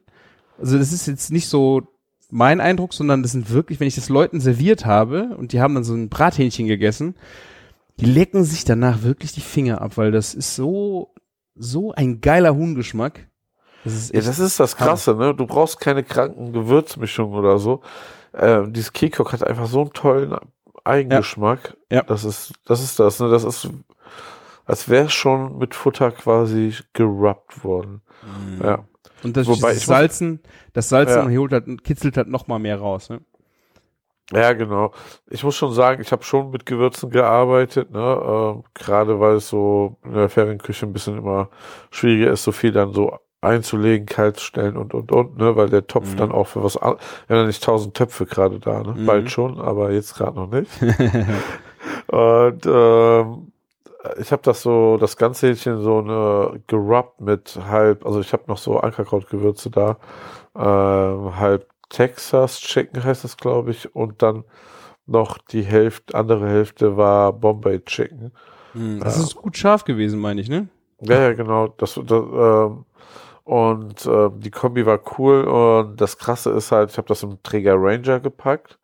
Also das ist jetzt nicht so mein Eindruck, sondern das sind wirklich, wenn ich das Leuten serviert habe und die haben dann so ein Brathähnchen gegessen, die lecken sich danach wirklich die Finger ab, weil das ist so, so ein geiler Huhngeschmack. Das ist Ja, das ist das Krasse, ne? Du brauchst keine kranken Gewürzmischungen oder so. Ähm, dieses Kekok hat einfach so einen tollen Eigengeschmack. Ja. Das ist, das ist das, ne? Das ist, als wäre schon mit Futter quasi gerubbt worden. Ja. und das, wobei dieses ich muss- Salzen, das Salzen Ja. holt halt, kitzelt halt noch mal mehr raus. Ne? Ja, genau. Ich muss schon sagen, ich habe schon mit Gewürzen gearbeitet, ne? Ähm, Gerade weil es so in der Ferienküche ein bisschen immer schwieriger ist, so viel dann so einzulegen, kalt zu stellen und und und, ne? Weil der Topf Mhm. dann auch für was an- Wir haben ja nicht tausend Töpfe gerade da, ne? Mhm. Bald schon, aber jetzt gerade noch nicht. (laughs) und ähm, ich habe das so, das ganze Hähnchen so eine gerubbt mit halb, also ich habe noch so Ankerkrautgewürze da, ähm, halb Texas Chicken heißt das, glaube ich, und dann noch die Hälfte, andere Hälfte war Bombay Chicken. Das ist gut scharf gewesen, meine ich, ne? Ja, ja, genau. Das, das, ähm, Und äh, die Kombi war cool und das Krasse ist halt, ich habe das im Träger Ranger gepackt.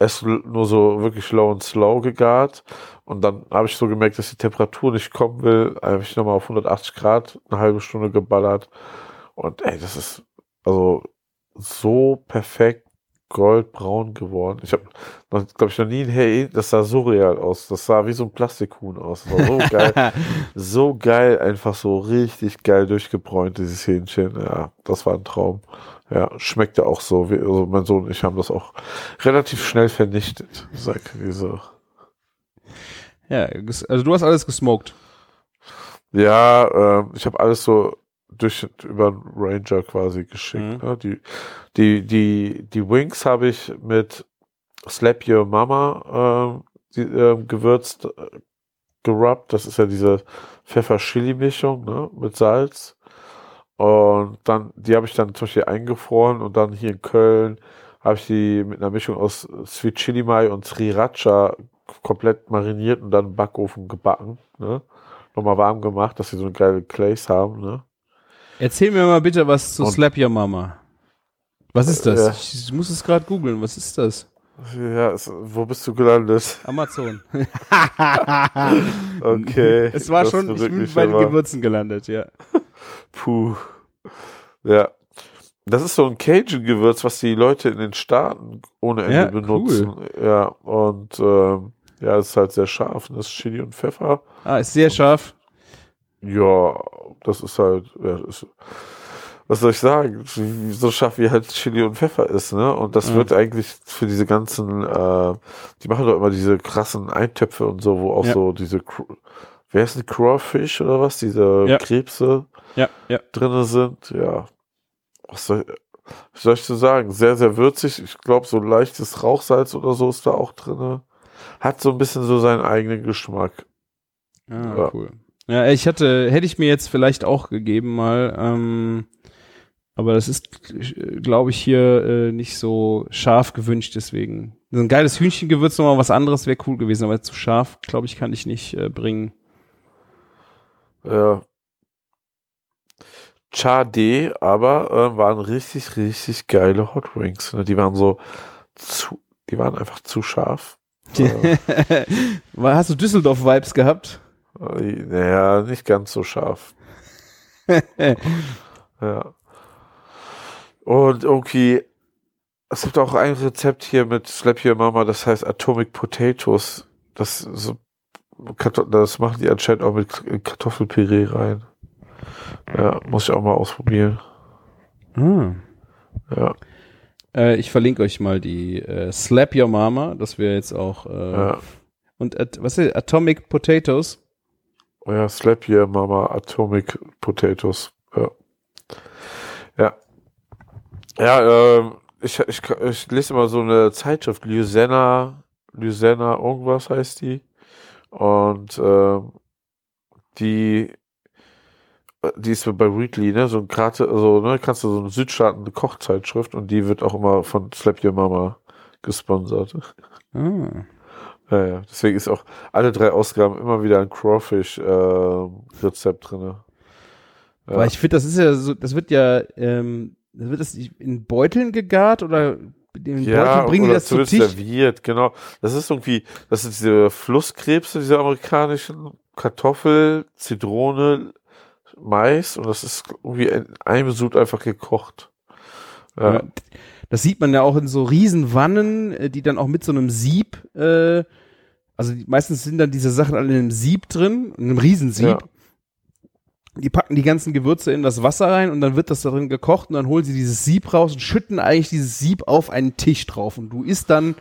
Es l- nur so wirklich low und slow gegart. Und dann habe ich so gemerkt, dass die Temperatur nicht kommen will. Habe ich nochmal auf 180 Grad eine halbe Stunde geballert. Und ey, das ist also so perfekt goldbraun geworden. Ich habe, glaube ich, noch nie ein Hey, das sah so real aus. Das sah wie so ein Plastikhuhn aus. Das war so (laughs) geil. So geil, einfach so richtig geil durchgebräunt, dieses Hähnchen. Ja, das war ein Traum. Ja, schmeckte auch so. Wie, also mein Sohn und ich haben das auch relativ schnell vernichtet. Sag diese. Ja, ges- also du hast alles gesmoked. Ja, ähm, ich habe alles so durch über den Ranger quasi geschickt. Mhm. Ne? Die, die, die, die Wings habe ich mit Slap Your Mama ähm, die, ähm, gewürzt, äh, gerubbt. Das ist ja diese Pfeffer-Chili-Mischung ne? mit Salz. Und dann, die habe ich dann zum Beispiel eingefroren und dann hier in Köln habe ich die mit einer Mischung aus Sweet Chili Mai und Sriracha komplett mariniert und dann im Backofen gebacken. Ne? Nochmal warm gemacht, dass sie so eine geile Glaze haben. Ne? Erzähl mir mal bitte was zu Und- Slap Your Mama. Was ist das? Ja. Ich, ich muss es gerade googeln. Was ist das? Ja, es, wo bist du gelandet? Amazon. (laughs) (laughs) Okay. es war schon, ich bin bei den. Gewürzen gelandet, ja. Puh. Ja. Das ist so ein Cajun-Gewürz, was die Leute in den Staaten ohne Ende Ja, benutzen. Ja, und ähm, ja, es ist halt sehr scharf. Das ist Chili und Pfeffer. Ah, ist sehr scharf. Ja, das ist halt, ja, ist, was soll ich sagen? So scharf wie halt Chili und Pfeffer ist, ne? Und das Ja. wird eigentlich für diese ganzen, äh, die machen doch immer diese krassen Eintöpfe und so, wo auch Ja. so diese, wer ist ein Crawfish oder was? Diese Ja. Krebse Ja, ja. drinne sind, ja. Was soll, was soll ich zu sagen? Sehr, sehr würzig. Ich glaube, so leichtes Rauchsalz oder so ist da auch drinne. Hat so ein bisschen so seinen eigenen Geschmack. Ah, Ja. cool. Ja, ich hatte, hätte ich mir jetzt vielleicht auch gegeben mal, ähm, aber das ist, glaube ich, hier äh, nicht so scharf gewünscht, deswegen. So ein geiles Hühnchengewürz nochmal was anderes wäre cool gewesen, aber zu scharf, glaube ich, kann ich nicht äh, bringen. Ja. Chade, aber äh, waren richtig, richtig geile Hot Wings. Ne? Die waren so zu, die waren einfach zu scharf. Äh, (laughs) Hast du Düsseldorf-Vibes gehabt? äh, naja, nicht ganz so scharf. (laughs) Ja. Und irgendwie, es gibt auch ein Rezept hier mit Slap Your Mama, das heißt Atomic Potatoes. Das, so, das machen die anscheinend auch mit Kartoffelpüree rein. Ja, muss ich auch mal ausprobieren. Ah. Ja, Äh, ich verlinke euch mal die äh, Slap Your Mama, das wäre jetzt auch äh, ja. und was ist Atomic Potatoes? Oh ja, Slap Your Mama Atomic Potatoes. Ja. Ja. Ja, ähm, ich, ich, ich lese immer so eine Zeitschrift, Lysenna, Lysenna, irgendwas heißt die. Und ähm, die, die ist bei Weekly, ne? So ein Karte, also, ne, kannst du so eine Südstaaten Kochzeitschrift und die wird auch immer von Slap Your Mama gesponsert. Ah. Ja, ja. Deswegen ist auch alle drei Ausgaben immer wieder ein Crawfish-Rezept drinne. Ja. Aber ich finde, das ist ja so, das wird ja, ähm, wird das in Beuteln gegart oder in Beuteln bringen die das zu Tisch? serviert, genau. Das ist irgendwie, das sind diese Flusskrebse, diese amerikanischen, Kartoffel, Zitrone, Mais und das ist irgendwie in einem Sud einfach gekocht. Ja, Ja. Das sieht man ja auch in so Riesenwannen, äh, die dann auch mit so einem Sieb, äh, also meistens sind dann diese Sachen alle in einem Sieb drin, in einem Riesensieb. Ja. Die packen die ganzen Gewürze in das Wasser rein und dann wird das darin gekocht und dann holen sie dieses Sieb raus und schütten eigentlich dieses Sieb auf einen Tisch drauf und du isst dann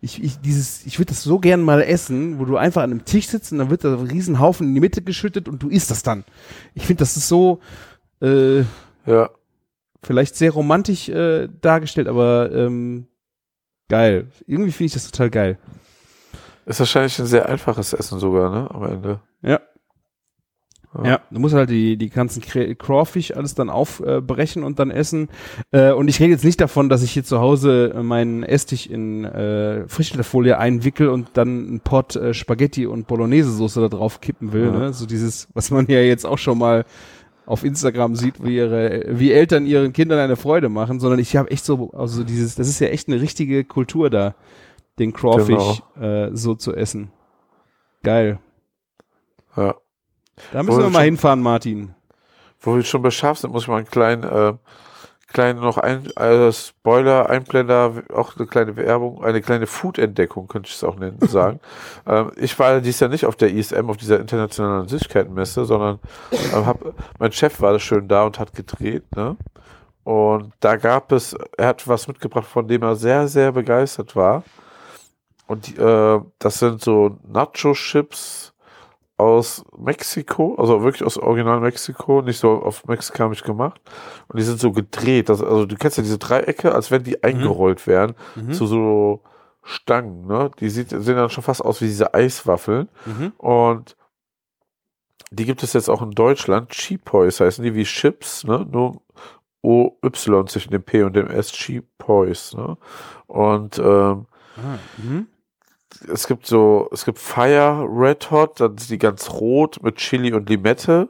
ich, ich, dieses, ich würde das so gern mal essen, wo du einfach an einem Tisch sitzt und dann wird da ein Riesenhaufen in die Mitte geschüttet und du isst das dann. Ich finde, das ist so, äh, ja. vielleicht sehr romantisch äh, dargestellt, aber ähm, geil. Irgendwie finde ich das total geil. Ist wahrscheinlich ein sehr einfaches Essen sogar, ne, am Ende. Ja. Ja. Du musst halt die, die ganzen Cra- Crawfish alles dann aufbrechen und dann essen. Äh, und ich rede jetzt nicht davon, dass ich hier zu Hause äh, meinen Esstisch in äh, Frischhaltefolie einwickel und dann einen Pot äh, Spaghetti und Bolognese-Soße da drauf kippen will. Ja. Ne? So dieses, was man ja jetzt auch schon mal auf Instagram sieht, wie ihre, wie Eltern ihren Kindern eine Freude machen, sondern ich habe echt so, also dieses, das ist ja echt eine richtige Kultur da, den Crawfish äh, so zu essen. Geil. Ja. Da müssen Wo wir mal schon- hinfahren, Martin. Wo wir schon bei Schaf sind, muss ich mal einen kleinen, äh, kleinen noch ein, äh, Spoiler, Einblender, auch eine kleine Werbung, eine kleine Food-Entdeckung, könnte ich es auch nennen, (laughs) sagen. ähm, ich war dies Jahr nicht auf der ISM, auf dieser internationalen Süßigkeitenmesse, sondern ähm, hab, mein Chef war da schön da und hat gedreht, ne? Und da gab es, er hat was mitgebracht, von dem er sehr, sehr begeistert war. Und die, äh, das sind so Nacho-Chips aus Mexiko, also wirklich aus Original Mexiko, nicht so auf mexikanisch gemacht. Und die sind so gedreht. Das, also du kennst ja diese Dreiecke, als wenn die eingerollt wären Mhm. zu so Stangen. Ne? Die sieht, sehen dann schon fast aus wie diese Eiswaffeln. Mhm. Und die gibt es jetzt auch in Deutschland. Cheapoys heißen die wie Chips, ne? Nur OY zwischen dem P und dem S. Cheapoys, ne? Und ähm, Ah, mhm. Es gibt so, es gibt Fire Red Hot, dann sind die ganz rot mit Chili und Limette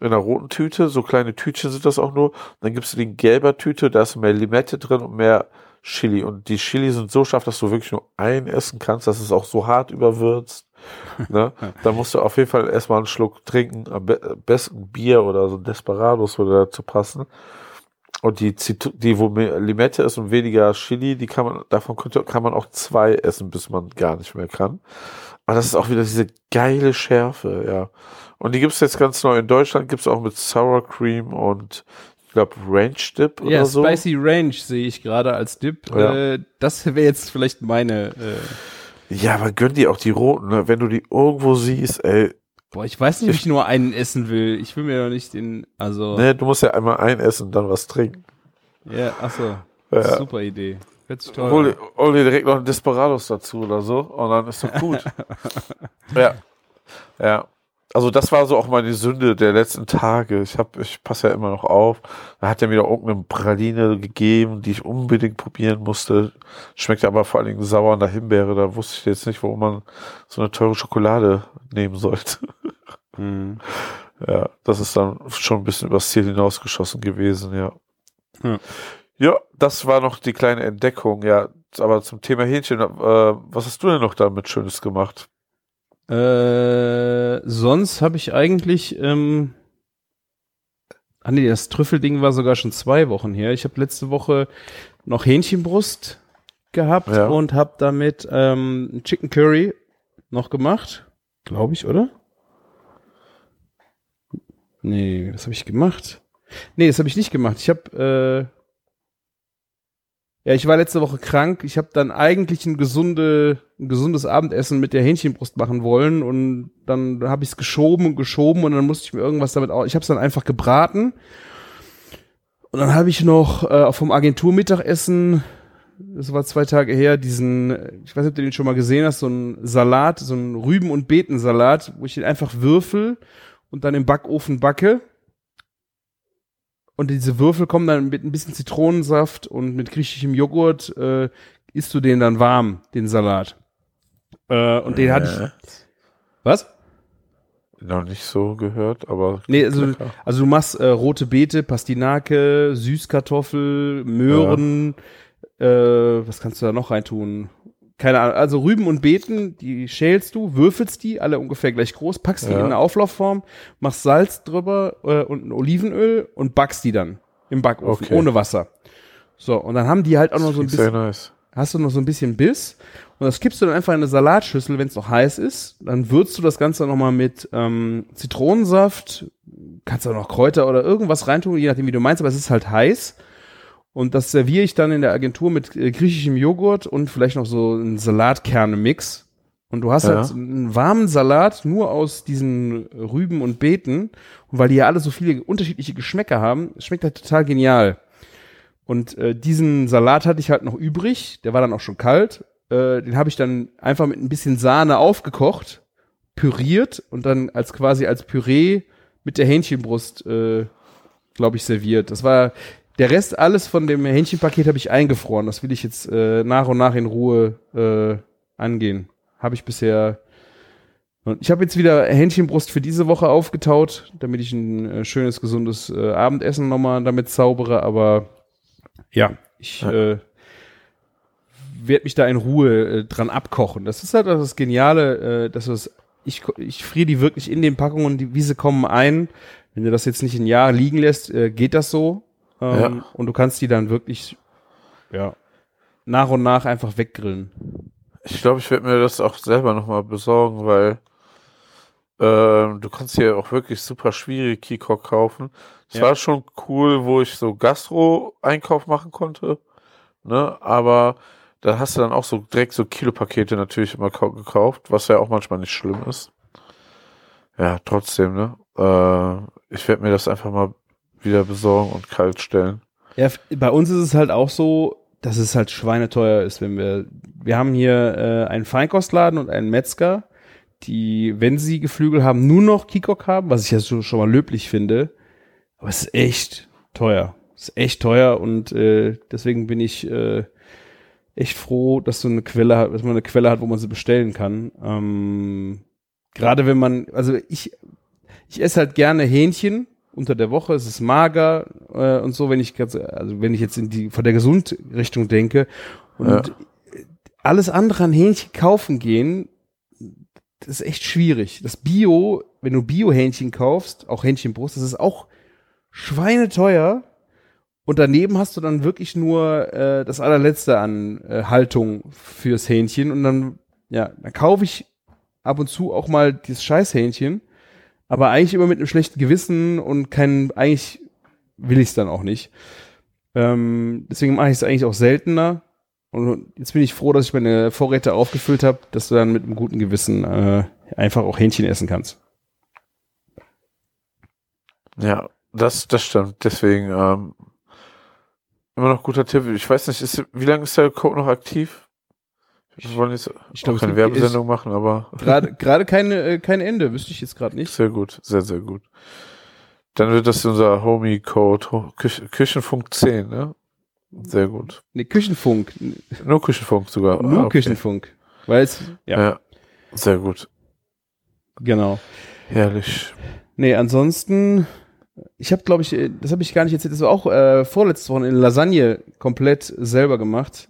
in einer roten Tüte. So kleine Tütchen sind das auch nur. Dann gibt's die in gelber Tüte, da ist mehr Limette drin und mehr Chili. Und die Chili sind so scharf, dass du wirklich nur ein essen kannst. Das ist auch so hart überwürzt. (laughs) ne? Da musst du auf jeden Fall erstmal einen Schluck trinken. Am be besten Bier oder so ein Desperados würde dazu passen. Und die, Zit die, wo mehr Limette ist und weniger Chili, die kann man, davon könnte, kann man auch zwei essen, bis man gar nicht mehr kann. Aber das ist auch wieder diese geile Schärfe, ja. Und die gibt's jetzt ganz neu in Deutschland, gibt's auch mit Sour Cream und ich glaube Ranch Dip oder Ja, so. Spicy Range sehe ich gerade als Dip. Ja. Äh, das wäre jetzt vielleicht meine. Äh, Ja, aber gönn dir auch die roten, ne? Wenn du die irgendwo siehst, ey, boah, ich weiß nicht, ob ich nur einen essen will. Ich will mir doch nicht den. Also. ne, du musst ja einmal ein essen und dann was trinken. Ja, achso. Ja. Super Idee. Hört sich toll Hol, hol dir direkt noch einen Desperados dazu oder so und dann ist doch gut. (laughs) ja. Ja. Also das war so auch meine Sünde der letzten Tage. Ich hab, ich passe ja immer noch auf. Da hat er mir doch irgendeine Praline gegeben, die ich unbedingt probieren musste. Schmeckte aber vor allen Dingen sauer nach Himbeere. Da wusste ich jetzt nicht, warum man so eine teure Schokolade nehmen sollte. Mhm. Ja, das ist dann schon ein bisschen übers Ziel hinausgeschossen gewesen, ja. Ja. Ja, das war noch die kleine Entdeckung, ja. Aber zum Thema Hähnchen, äh, was hast du denn noch damit Schönes gemacht? Äh, sonst habe ich eigentlich, ähm, ah nee, das Trüffelding war sogar schon zwei Wochen her. Ich habe letzte Woche noch Hähnchenbrust gehabt Ja. und habe damit ähm, ein Chicken Curry noch gemacht, glaube ich, oder? Nee, was habe ich gemacht? Nee, das habe ich nicht gemacht. Ich habe äh, ja, ich war letzte Woche krank. Ich habe dann eigentlich ein, gesunde, ein gesundes Abendessen mit der Hähnchenbrust machen wollen und dann habe ich es geschoben und geschoben und dann musste ich mir irgendwas damit auch. Ich habe es dann einfach gebraten und dann habe ich noch äh, vom Agenturmittagessen, das war zwei Tage her, diesen, ich weiß nicht, ob du den schon mal gesehen hast, so ein Salat, so ein Rüben- und Beetensalat, wo ich den einfach würfel und dann im Backofen backe. Und diese Würfel kommen dann mit ein bisschen Zitronensaft und mit griechischem Joghurt, äh, isst du den dann warm, den Salat. Äh, und den hatte ich. Was? Noch nicht so gehört, aber. Nee, also, also du machst äh, rote Beete, Pastinake, Süßkartoffel, Möhren, äh, was kannst du da noch reintun? Keine Ahnung, also Rüben und Beeten, die schälst du, würfelst die, alle ungefähr gleich groß, packst die Ja. in eine Auflaufform, machst Salz drüber äh, und ein Olivenöl und backst die dann im Backofen, Okay. ohne Wasser. So, und dann haben die halt auch noch so ein bisschen, nice. hast du noch so ein bisschen Biss und das kippst du dann einfach in eine Salatschüssel, wenn es noch heiß ist. Dann würzt du das Ganze nochmal mit ähm, Zitronensaft, kannst auch noch Kräuter oder irgendwas reintun, je nachdem wie du meinst, aber es ist halt heiß. Und das serviere ich dann in der Agentur mit äh, griechischem Joghurt und vielleicht noch so einen Salatkerne-Mix. Und du hast Ja. halt einen warmen Salat nur aus diesen Rüben und Beeten. Und weil die ja alle so viele unterschiedliche Geschmäcker haben, schmeckt halt total genial. Und äh, diesen Salat hatte ich halt noch übrig, der war dann auch schon kalt. Äh, den habe ich dann einfach mit ein bisschen Sahne aufgekocht, püriert und dann als quasi als Püree mit der Hähnchenbrust, äh, glaube ich, serviert. Das war der Rest alles von dem Hähnchenpaket habe ich eingefroren. Das will ich jetzt äh, nach und nach in Ruhe äh, angehen. Habe ich bisher ich habe jetzt wieder Hähnchenbrust für diese Woche aufgetaut, damit ich ein äh, schönes, gesundes äh, Abendessen nochmal damit zaubere. Aber ja, ich äh, werde mich da in Ruhe äh, dran abkochen. Das ist halt das Geniale, äh, dass es ich, ich friere die wirklich in den Packungen, die, wie sie kommen, ein. Wenn du das jetzt nicht ein Jahr liegen lässt, äh, geht das so. Ähm, Ja. Und du kannst die dann wirklich ja, nach und nach einfach weggrillen. Ich glaube, ich werde mir das auch selber nochmal besorgen, weil ähm, du kannst hier auch wirklich super schwierige Keycock kaufen. Es Ja. war schon cool, wo ich so Gastro-Einkauf machen konnte, ne? Aber da hast du dann auch so direkt so Kilopakete natürlich immer kau- gekauft, was ja auch manchmal nicht schlimm ist. Ja, trotzdem, ne? Äh, ich werde mir das einfach mal wieder besorgen und kalt stellen. Ja, bei uns ist es halt auch so, dass es halt schweineteuer ist, wenn wir, wir haben hier äh, einen Feinkostladen und einen Metzger, die, wenn sie Geflügel haben, nur noch Kikok haben, was ich ja so, schon mal löblich finde. Aber es ist echt teuer. Es ist echt teuer und äh, deswegen bin ich äh, echt froh, dass so eine Quelle hat, dass man eine Quelle hat, wo man sie bestellen kann. Ähm, Gerade wenn man, also ich, ich esse halt gerne Hähnchen unter der Woche, es ist mager äh, und so, wenn ich ganz, also wenn ich jetzt in die von der Gesundrichtung denke und Ja. alles andere an Hähnchen kaufen gehen, das ist echt schwierig. Das Bio, wenn du Bio-Hähnchen kaufst, auch Hähnchenbrust, das ist auch schweineteuer. Und daneben hast du dann wirklich nur äh, das allerletzte an äh, Haltung fürs Hähnchen. Und dann, ja, dann kaufe ich ab und zu auch mal dieses Scheißhähnchen. Aber eigentlich immer mit einem schlechten Gewissen und kein, eigentlich will ich es dann auch nicht. Ähm, deswegen mache ich es eigentlich auch seltener. Und jetzt bin ich froh, dass ich meine Vorräte aufgefüllt habe, dass du dann mit einem guten Gewissen äh, einfach auch Hähnchen essen kannst. Ja, das, das stimmt. Deswegen ähm, immer noch guter Tipp. Ich weiß nicht, ist, wie lange ist der Code noch aktiv? Wir wollen jetzt Ich auch glaube, keine Werbesendung machen, aber (laughs) Gerade gerade keine äh, kein Ende, wüsste ich jetzt gerade nicht. sehr gut, sehr, sehr gut. Dann wird das unser Homie-Code, Ho Küch Küchenfunk 10, ne? Sehr gut. Nee, Küchenfunk, Nur Küchenfunk sogar. nur Ah, okay. Küchenfunk. Weil es, ja, Ja. Sehr gut. genau. Herrlich. Nee, ansonsten, ich habe, glaube ich, äh, das habe ich gar nicht erzählt, das war auch äh, vorletzte Woche in Lasagne komplett selber gemacht.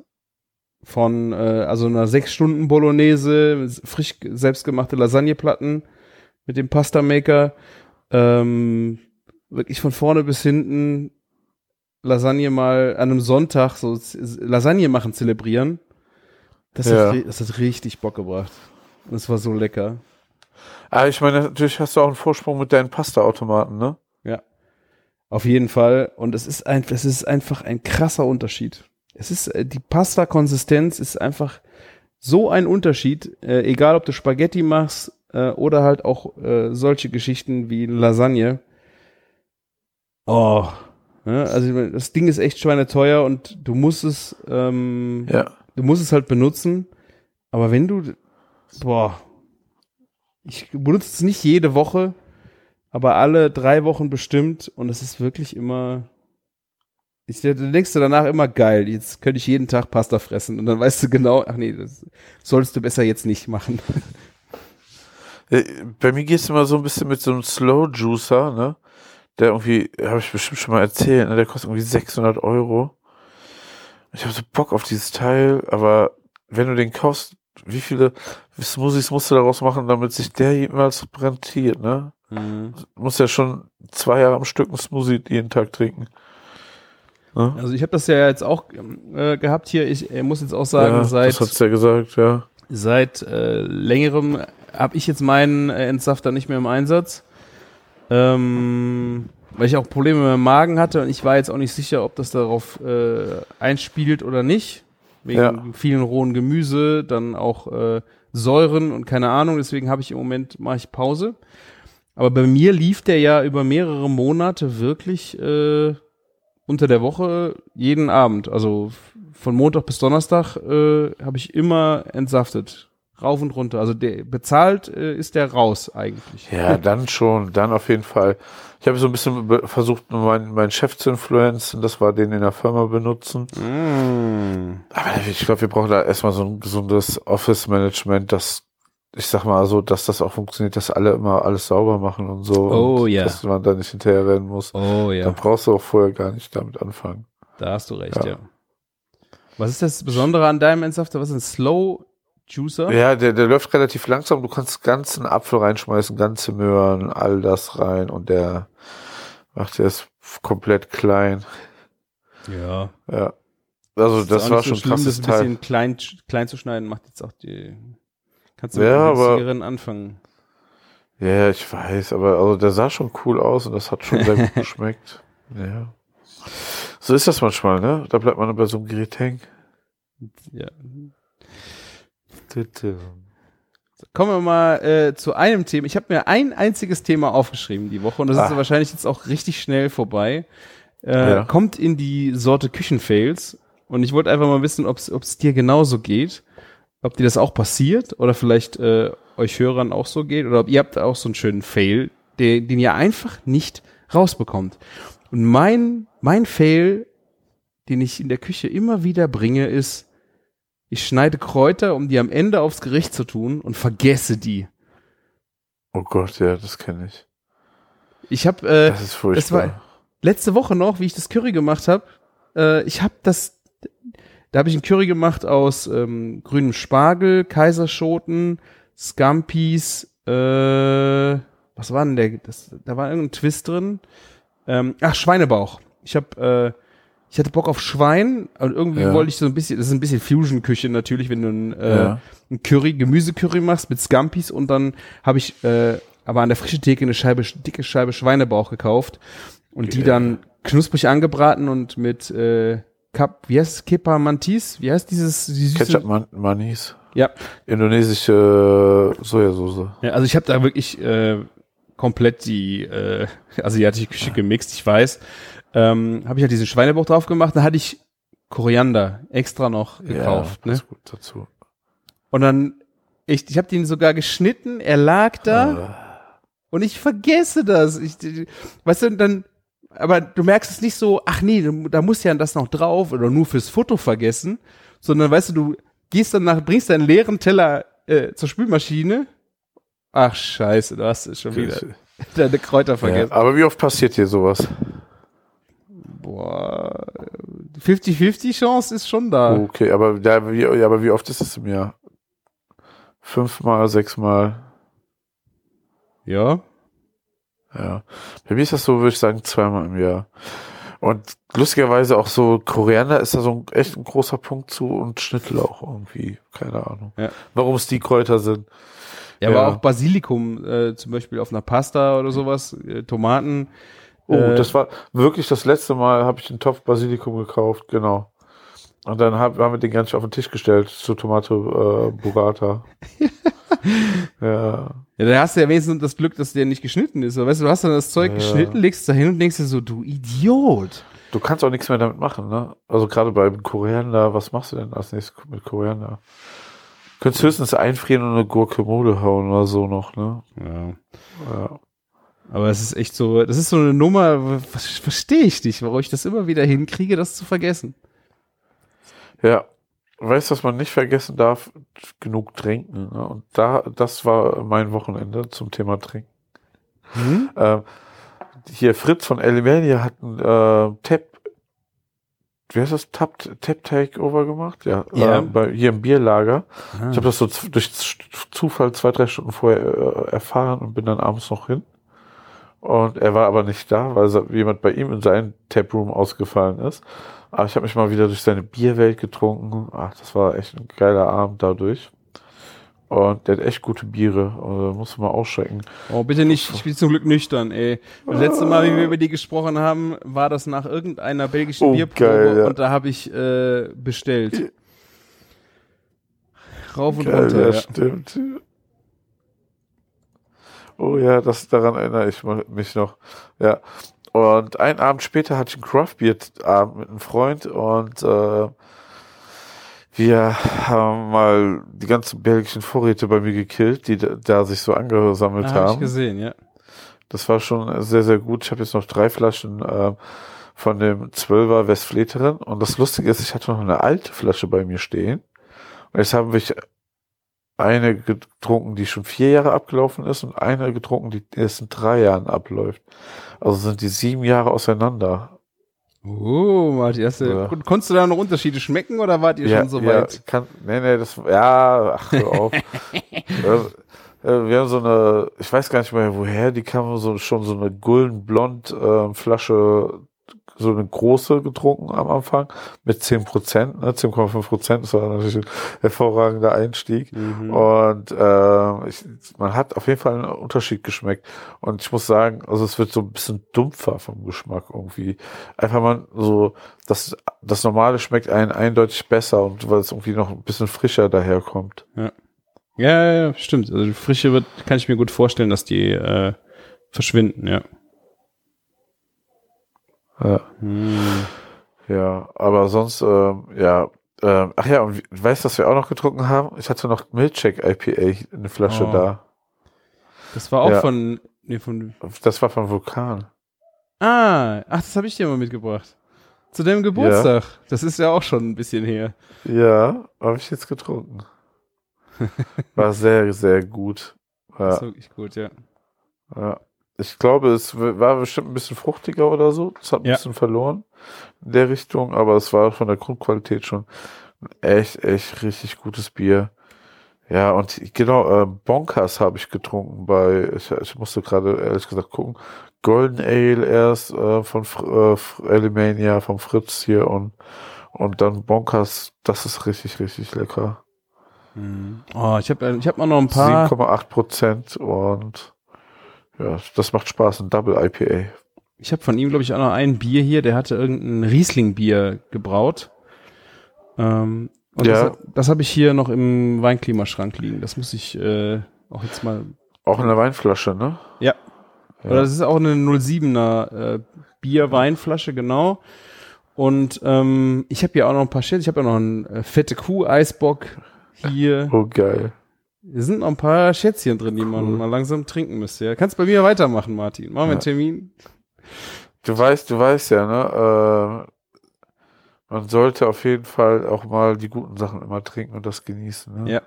Von, äh, also einer sechs Stunden Bolognese, frisch selbstgemachte Lasagneplatten mit dem Pasta Maker. Ähm, wirklich von vorne bis hinten Lasagne mal an einem Sonntag so Lasagne machen zelebrieren. Das, Ja. hat, das hat richtig Bock gebracht. Es war so lecker. Ah, ich meine, natürlich hast du auch einen Vorsprung mit deinen Pasta-Automaten, ne? Auf jeden Fall. Und es ist ein, es ist einfach ein krasser Unterschied. Es ist, äh, die Pasta-Konsistenz ist einfach so ein Unterschied, äh, egal ob du Spaghetti machst äh, oder halt auch äh, solche Geschichten wie Lasagne. Oh. Ja, also das Ding ist echt schweineteuer und du musst es, ähm, Ja. du musst es halt benutzen. Aber wenn du, boah, ich benutze es nicht jede Woche, aber alle drei Wochen bestimmt und es ist wirklich immer, ich, da denkst du danach immer geil, jetzt könnte ich jeden Tag Pasta fressen und dann weißt du genau, ach nee, das solltest du besser jetzt nicht machen. (laughs) Äh, Bei mir gehst du immer so ein bisschen mit so einem Slow Juicer, ne? Der irgendwie, habe ich bestimmt schon mal erzählt, ne? Der kostet irgendwie 600 Euro. Ich habe so Bock auf dieses Teil, aber wenn du den kaufst, wie viele Smoothies musst du daraus machen, damit sich der jemals rentiert, ne? Du musst ja schon zwei Jahre am Stück einen Smoothie jeden Tag trinken. Also ich habe das ja jetzt auch äh, gehabt hier, ich äh, muss jetzt auch sagen, ja, seit das hat's ja gesagt, ja. Seit äh, längerem habe ich jetzt meinen äh, Entsafter nicht mehr im Einsatz, ähm, weil ich auch Probleme mit dem Magen hatte und ich war jetzt auch nicht sicher, ob das darauf äh, einspielt oder nicht. Wegen Ja. vielen rohen Gemüse, dann auch äh, Säuren und keine Ahnung. Deswegen habe ich im Moment mache ich Pause. Aber bei mir lief der ja über mehrere Monate wirklich äh, unter der Woche jeden Abend. Also von Montag bis Donnerstag äh, habe ich immer entsaftet. Rauf und runter. Also der bezahlt äh, ist der raus eigentlich. Ja, dann schon, dann auf jeden Fall. Ich habe so ein bisschen versucht, meinen meinen Chef zu influenzen, das war den in der Firma benutzen. Mm. Aber ich glaube, wir brauchen da erstmal so ein gesundes Office-Management, das ich sag mal so, dass das auch funktioniert, dass alle immer alles sauber machen und so. Oh, und ja. Dass man da nicht hinterher rennen muss. Oh Dann brauchst du auch vorher gar nicht damit anfangen. Da hast du recht, Ja. ja. Was ist das Besondere an deinem Entsafter? Was ist ein Slow Juicer? Ja, der, der läuft relativ langsam. Du kannst ganzen Apfel reinschmeißen, ganze Möhren, all das rein und der macht es komplett klein. Ja. Ja. Also das auch war schon schlimm, das krasses ein Teil. bisschen klein, klein zu schneiden, macht jetzt auch die. Kannst du Ja, mit aber- günstigeren anfangen. Ja, ich weiß, aber also der sah schon cool aus und das hat schon sehr gut (laughs) geschmeckt. Ja. So ist das manchmal, ne? Da bleibt man bei so einem Gerät hängen. Ja. Kommen wir mal äh, zu einem Thema. Ich habe mir ein einziges Thema aufgeschrieben die Woche und das ist Ah. wahrscheinlich jetzt auch richtig schnell vorbei. Äh, Ja. Kommt in die Sorte Küchenfails und ich wollte einfach mal wissen, ob es dir genauso geht, ob dir das auch passiert oder vielleicht äh, euch Hörern auch so geht oder ob ihr habt auch so einen schönen Fail, den, den ihr einfach nicht rausbekommt. Und mein mein Fail, den ich in der Küche immer wieder bringe, ist ich schneide Kräuter, um die am Ende aufs Gericht zu tun und vergesse die. Oh Gott, ja, das kenne ich. Ich habe äh, Das ist furchtbar. war- letzte Woche noch, wie ich das Curry gemacht habe, äh, ich habe das, da habe ich ein Curry gemacht aus ähm, grünem Spargel, Kaiserschoten, Scampis, äh, was war denn der? Das, da war irgendein Twist drin. Ähm, ach, Schweinebauch. Ich habe, äh, ich hatte Bock auf Schwein und irgendwie Ja. wollte ich so ein bisschen, das ist ein bisschen Fusion-Küche natürlich, wenn du ein, äh, Ja. ein Curry, Gemüsecurry machst mit Scampis und dann habe ich äh, aber an der frischen Theke eine Scheibe, dicke Scheibe Schweinebauch gekauft und die Geil. dann knusprig angebraten und mit äh, Kap, wie heißt es, Kepa Mantis? Wie heißt dieses die süße? Ketchup Man Manis. Ja. Indonesische Sojasauce. ja, also ich habe da wirklich äh, komplett die äh, asiatische Küche gemixt, ich weiß. Ähm, habe ich halt diesen Schweinebauch drauf gemacht, dann hatte ich Koriander extra noch gekauft, ja, ne? gut dazu. Und dann ich, ich habe den sogar geschnitten, er lag da. Äh, Und ich vergesse das. Ich, weißt du, dann, aber du merkst es nicht so, ach nee, da muss ja das noch drauf oder nur fürs Foto vergessen, sondern weißt du, du gehst dann nach, bringst deinen leeren Teller äh, zur Spülmaschine. Ach scheiße, du hast es schon wieder deine Kräuter ja, vergessen. aber wie oft passiert hier sowas? Boah, 50-50 Chance ist schon da. Okay, aber, da, wie, ja, aber wie oft ist es im Jahr? Fünfmal, sechsmal? Ja. Ja. Bei mir ist das so, würde ich sagen, zweimal im Jahr. Und lustigerweise auch so Koriander ist da so ein, echt ein großer Punkt zu und Schnittlauch irgendwie. Keine Ahnung. Ja. Warum es die Kräuter sind. Ja, aber Ja. auch Basilikum, äh, zum Beispiel auf einer Pasta oder sowas, äh, Tomaten. Oh, Äh, das war wirklich das letzte Mal, habe ich den Topf Basilikum gekauft, genau. Und dann hab, haben wir den gar nicht auf den Tisch gestellt zur Tomate äh, Burrata. (laughs) (laughs) ja. Ja, da hast du ja wenigstens das Glück, dass der nicht geschnitten ist. Aber weißt du, du hast dann das Zeug Ja. geschnitten, legst da hin und denkst dir so, du Idiot. Du kannst auch nichts mehr damit machen, ne? Also gerade beim Koriander, was machst du denn als nächstes mit Koriander? Du könntest höchstens einfrieren und eine Guacamole hauen oder so noch, ne? Ja. Ja. Aber es ist echt so, das ist so eine Nummer, verstehe ich nicht, warum ich das immer wieder hinkriege, das zu vergessen. Ja. Weißt du, was man nicht vergessen darf? Genug trinken. Ne? Und da, das war mein Wochenende zum Thema Trinken. Hm? Ähm, hier Fritz von Elimania hat ein äh, Tap, wie heißt das? Tap, Tap Takeover gemacht? Ja. Ja. Äh, bei, hier im Bierlager. Ah. Ich habe das so durch Zufall zwei, drei Stunden vorher äh, erfahren und bin dann abends noch hin. Und er war aber nicht da, weil jemand bei ihm in seinem Taproom ausgefallen ist. Aber ich habe mich mal wieder durch seine Bierwelt getrunken. Ach, das war echt ein geiler Abend dadurch. Und der hat echt gute Biere. Also, muss man mal ausschrecken. Oh, bitte nicht, ich bin zum Glück nüchtern, ey. Das letzte Mal, wie wir über die gesprochen haben, war das nach irgendeiner belgischen Oh, Bierprobe geil, ja. und da habe ich äh, bestellt. Rauf und Geil, runter, ja, ja. stimmt. Oh ja, das daran erinnere ich mich noch. Ja. Und einen Abend später hatte ich einen Craftbeer-Abend mit einem Freund und äh, wir haben mal die ganzen belgischen Vorräte bei mir gekillt, die da, da sich so angesammelt Ah, hab ich haben. gesehen, ja. Das war schon sehr, sehr gut. Ich habe jetzt noch drei Flaschen äh, von dem 12er Westfleterin. Und das Lustige ist, ich hatte noch eine alte Flasche bei mir stehen. Und jetzt haben wir eine getrunken, die schon vier Jahre abgelaufen ist und eine getrunken, die erst in drei Jahren abläuft. Also sind die sieben Jahre auseinander. Oh, Martin, hast du, Ja. konntest du da noch Unterschiede schmecken oder wart ihr ja, schon so ja, weit? kann, nee, nee, das, ja, ach, hör (laughs) auf. äh, äh, wir haben so eine, ich weiß gar nicht mehr woher, die kam so, schon so eine guldenblond äh, Flasche, so eine große getrunken am Anfang mit 10 Prozent, ne, 10,5 Prozent, das war natürlich ein hervorragender Einstieg. Mhm. Und äh, ich, man hat auf jeden Fall einen Unterschied geschmeckt. Und ich muss sagen, also es wird so ein bisschen dumpfer vom Geschmack irgendwie. Einfach mal so, das, das Normale schmeckt einen eindeutig besser und weil es irgendwie noch ein bisschen frischer daherkommt. Ja, ja, ja, stimmt. Also die Frische wird, kann ich mir gut vorstellen, dass die äh, verschwinden, ja. Ja, Hm. ja aber sonst, ähm, ja. Ähm, ach ja, und weißt du, was wir auch noch getrunken haben? Ich hatte noch Milkshake IPA, eine Flasche Oh. da. Das war auch Ja. von, nee, von, Das war vom Vulkan. ah, ach, das habe ich dir mal mitgebracht. Zu deinem Geburtstag. Das ist ja auch schon ein bisschen her. Ja, habe ich jetzt getrunken. (laughs) War sehr, sehr gut. Das Ja. ist wirklich gut, ja. Ja. Ich glaube, es war bestimmt ein bisschen fruchtiger oder so. Es hat ein Ja. bisschen verloren in der Richtung, aber es war von der Grundqualität schon ein echt, echt richtig gutes Bier. Ja, und genau, äh, Bonkers habe ich getrunken bei, ich, ich musste gerade ehrlich gesagt gucken, Golden Ale erst äh, von äh, Alemania, vom Fritz hier und, und dann Bonkers, das ist richtig, richtig lecker. Mhm. Oh, ich habe ich hab mal noch ein paar. 7,8 Prozent und ja, das macht Spaß, ein Double IPA. Ich habe von ihm, glaube ich, auch noch ein Bier hier. Der hatte irgendein Riesling-Bier gebraut. Ähm, und Ja. das, das habe ich hier noch im Weinklimaschrank liegen. Das muss ich äh, auch jetzt mal. Auch in der Weinflasche, ne? Ja. Ja. Oder das ist auch eine 07er äh, Bier-Weinflasche, genau. Und ähm, ich habe hier auch noch ein paar Shit. Ich habe ja noch einen äh, fette Kuh-Eisbock hier. Oh, geil. Hier sind noch ein paar Schätzchen drin, die man Cool. mal langsam trinken müsste. Ja. Kannst bei mir weitermachen, Martin. Machen wir einen Ja. Termin. Du weißt, du weißt ja, ne? Äh, man sollte auf jeden Fall auch mal die guten Sachen immer trinken und das genießen. Ne? Ja.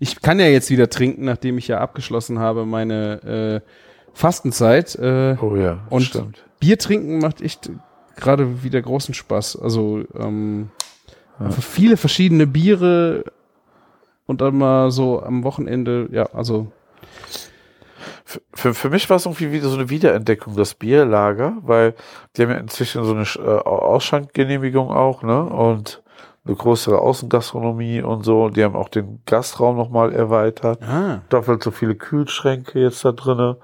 Ich kann ja jetzt wieder trinken, nachdem ich ja abgeschlossen habe meine äh, Fastenzeit. Äh, Oh ja, Und- stimmt. Bier trinken macht echt gerade wieder großen Spaß. Also ähm, Ja. viele verschiedene Biere und dann mal so am Wochenende, ja, also Für, für, für mich war es irgendwie wieder so eine Wiederentdeckung, das Bierlager, weil die haben ja inzwischen so eine äh, Ausschankgenehmigung auch, ne? Und eine größere Außengastronomie und so. Und die haben auch den Gastraum nochmal erweitert. ah, doppelt so viele Kühlschränke jetzt da drinne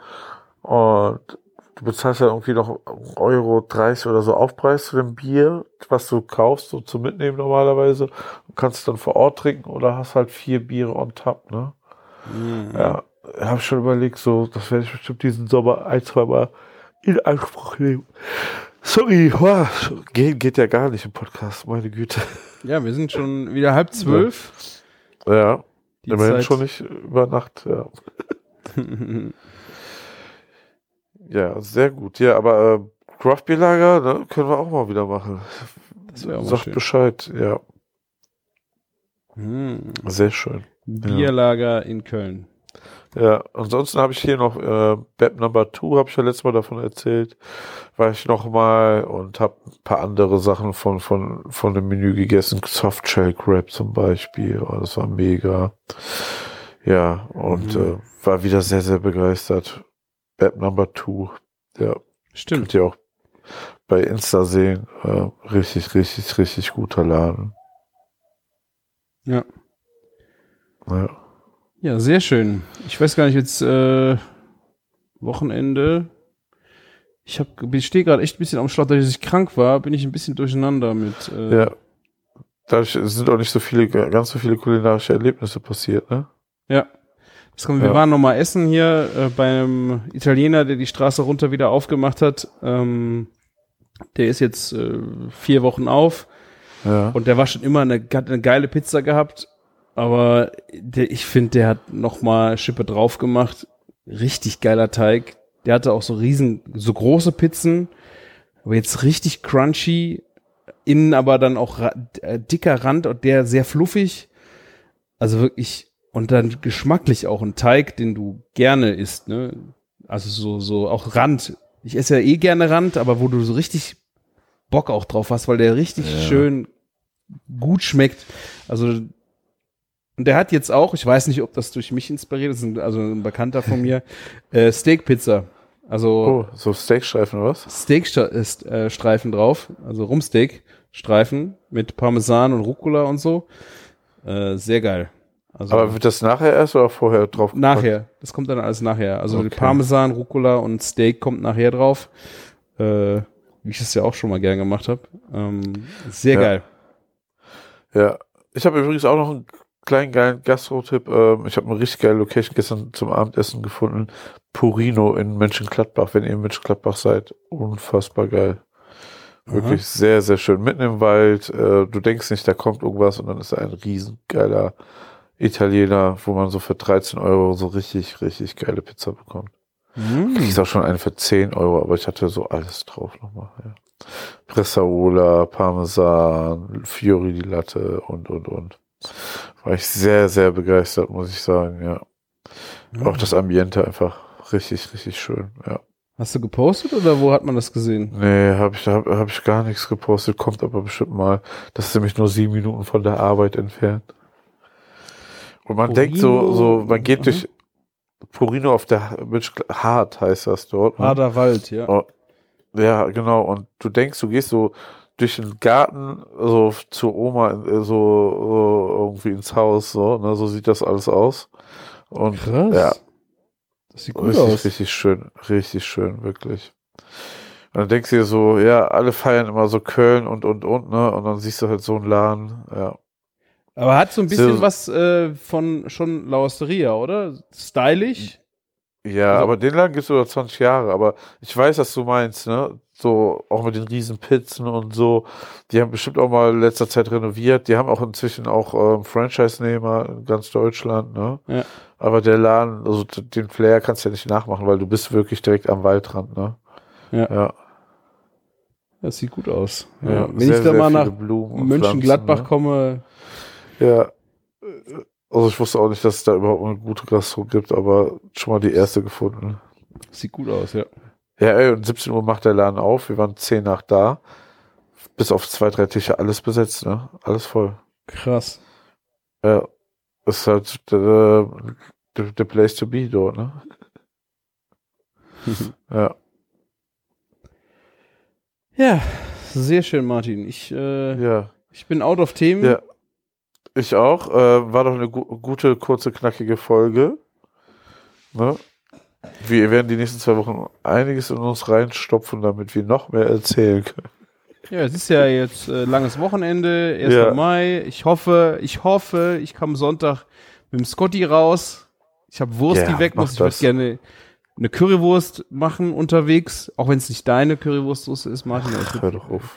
und du bezahlst ja irgendwie noch Euro 30 oder so Aufpreis zu dem Bier, was du kaufst, so zum Mitnehmen normalerweise. Du kannst es dann vor Ort trinken oder hast halt vier Biere on top, ne? Mhm. Ja, habe schon überlegt, so, das werde ich bestimmt diesen Sommer ein, zwei Mal in Anspruch nehmen. Sorry, wow, geht, geht ja gar nicht im Podcast, meine Güte. ja, wir sind schon wieder halb zwölf. Ja, Die immerhin Zeit- schon nicht über Nacht, ja. (laughs) Ja, sehr gut. Ja, aber äh, Craft Beer Lager, ne, können wir auch mal wieder machen. Das wäre auch Sagt schön. Bescheid, ja. Hm. Sehr schön. Bierlager in Köln. Ja, ansonsten habe ich hier noch äh, Bad Number 2, habe ich ja letztes Mal davon erzählt. War ich noch mal und habe ein paar andere Sachen von von von dem Menü gegessen. Softshell Crab zum Beispiel. Oh, das war mega. Ja, und Mhm. äh, war wieder sehr, sehr begeistert. Bad Number 2. Ja, Stimmt. Könnt ihr auch bei Insta sehen. Äh, richtig, richtig, richtig guter Laden. Ja. Ja. Ja, sehr schön. Ich weiß gar nicht, jetzt äh, Wochenende. Ich, hab, ich stehe gerade echt ein bisschen am Schlauch, dass ich krank war, bin ich ein bisschen durcheinander mit. Äh, ja. Dadurch sind auch nicht so viele, ganz so viele kulinarische Erlebnisse passiert, ne? Ja. Kommt, wir Ja. waren noch mal essen hier äh, beim Italiener, der die Straße runter wieder aufgemacht hat. Ähm, der ist jetzt äh, vier Wochen auf Ja. und der war schon immer eine, hat eine geile Pizza gehabt. Aber der, ich finde, der hat noch mal Schippe drauf gemacht. Richtig geiler Teig. Der hatte auch so riesen, so große Pizzen, aber jetzt richtig crunchy. Innen aber dann auch ra äh, dicker Rand und der sehr fluffig. Also wirklich und dann geschmacklich auch ein Teig, den du gerne isst, ne? Also so, so auch Rand. Ich esse ja eh gerne Rand, aber wo du so richtig Bock auch drauf hast, weil der richtig Ja. schön gut schmeckt. Also, und der hat jetzt auch, ich weiß nicht, ob das durch mich inspiriert ist, also ein Bekannter von mir, (laughs) äh, Steakpizza. Also Oh, so Steakstreifen oder was? Steakstreifen drauf, also Rumsteak-Streifen mit Parmesan und Rucola und so. Äh, sehr geil. Also Aber wird das nachher erst oder vorher drauf? gepackt? nachher, das kommt dann alles nachher. Also Okay. Parmesan, Rucola und Steak kommt nachher drauf. Äh, wie ich das ja auch schon mal gern gemacht habe. Ähm, sehr Ja. geil. Ja. Ich habe übrigens auch noch einen kleinen geilen Gastro-Tipp. Ähm, ich habe eine richtig geile Location gestern zum Abendessen gefunden. Purino in Mönchengladbach, wenn ihr in Mönchengladbach seid. Unfassbar geil. Wirklich sehr, sehr schön. Mitten im Wald. Äh, du denkst nicht, da kommt irgendwas und dann ist da ein riesen geiler Italiener, wo man so für 13 Euro so richtig, richtig geile Pizza bekommt. Mhm. Ich auch schon eine für 10 Euro, aber ich hatte so alles drauf nochmal. Ja. Pressaola, Parmesan, Fiori di Latte und, und, und. War ich sehr, sehr begeistert, muss ich sagen, ja. Auch das Ambiente einfach richtig, richtig schön, ja. Hast du gepostet oder wo hat man das gesehen? Nee, habe ich, hab, hab ich gar nichts gepostet, kommt aber bestimmt mal. Das ist nämlich nur sieben Minuten von der Arbeit entfernt. Und man denkt so, so, man geht Mhm. durch Purino auf der Hart heißt das dort. ne? Hader Wald, ja. Oh, ja, genau. Und du denkst, du gehst so durch den Garten, so zur Oma, äh, so, so irgendwie ins Haus, so, ne, so sieht das alles aus. Und Krass. ja, Das sieht gut richtig, aus. richtig schön, richtig schön, wirklich. Und dann denkst du dir so, ja, alle feiern immer so Köln und, und, und, ne, und dann siehst du halt so einen Laden, ja. Aber hat so ein bisschen So- was äh, von schon La Osteria, oder? Stylisch. Ja, Also- aber den Laden gibt's über 20 Jahre, aber ich weiß, was du meinst, ne? So, auch mit den riesen Pizzen und so. Die haben bestimmt auch mal in letzter Zeit renoviert. Die haben auch inzwischen auch ähm, Franchise-Nehmer in ganz Deutschland, ne? Ja. Aber der Laden, also den Flair kannst du ja nicht nachmachen, weil du bist wirklich direkt am Waldrand, ne? Ja. Ja. Das sieht gut aus. ja. Wenn Sehr, ich da mal nach Mönchengladbach Pflanzen, komme, ne? Ja. Also ich wusste auch nicht, dass es da überhaupt eine gute Gastro gibt, aber schon mal die erste gefunden. sieht gut aus, ja. Ja, ey, und 17 Uhr macht der Laden auf. Wir waren 10 nach da. Bis auf zwei, drei Tische alles besetzt, ne? Alles voll. Krass. Ja. Ist halt the, the, the place to be dort, ne? (laughs) Ja. Ja, sehr schön, Martin. Ich, äh, Ja. ich bin out of Themen. Ja. Ich auch. Äh, war doch eine gu gute, kurze, knackige Folge. Ne? Wir werden die nächsten zwei Wochen einiges in uns reinstopfen, damit wir noch mehr erzählen können. Ja, es ist ja jetzt äh, langes Wochenende, 1. Ja. Mai. Ich hoffe, ich hoffe, ich komme Sonntag mit dem Scotty raus. Ich habe Wurst, Ja, die weg muss. Ich würde gerne eine Currywurst machen unterwegs, auch wenn es nicht deine Currywurstsoße ist, Martin. würd Hör doch auf.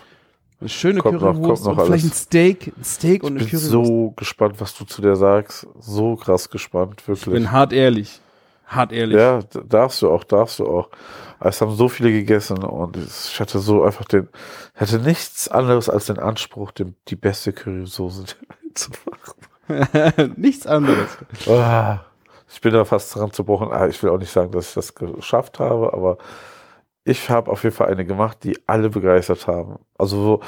Eine schöne Kommt noch, Currywurst kommt noch und vielleicht ein. Steak, ein Steak und Ich eine bin Currywurst. so gespannt, was du zu der sagst. So krass gespannt, ich wirklich. bin hart ehrlich. Hart ehrlich. Ja, darfst du auch, darfst du auch. Es haben so viele gegessen und es- ich hatte so einfach den, hatte nichts anderes als den Anspruch, dem, die beste Currysoße (laughs) der Welt zu machen. (laughs) Nichts anderes. Ah, ich bin da fast dran zu brauchen. Ah, ich will auch nicht sagen, dass ich das geschafft habe, aber ich habe auf jeden Fall eine gemacht, die alle begeistert haben. Also so,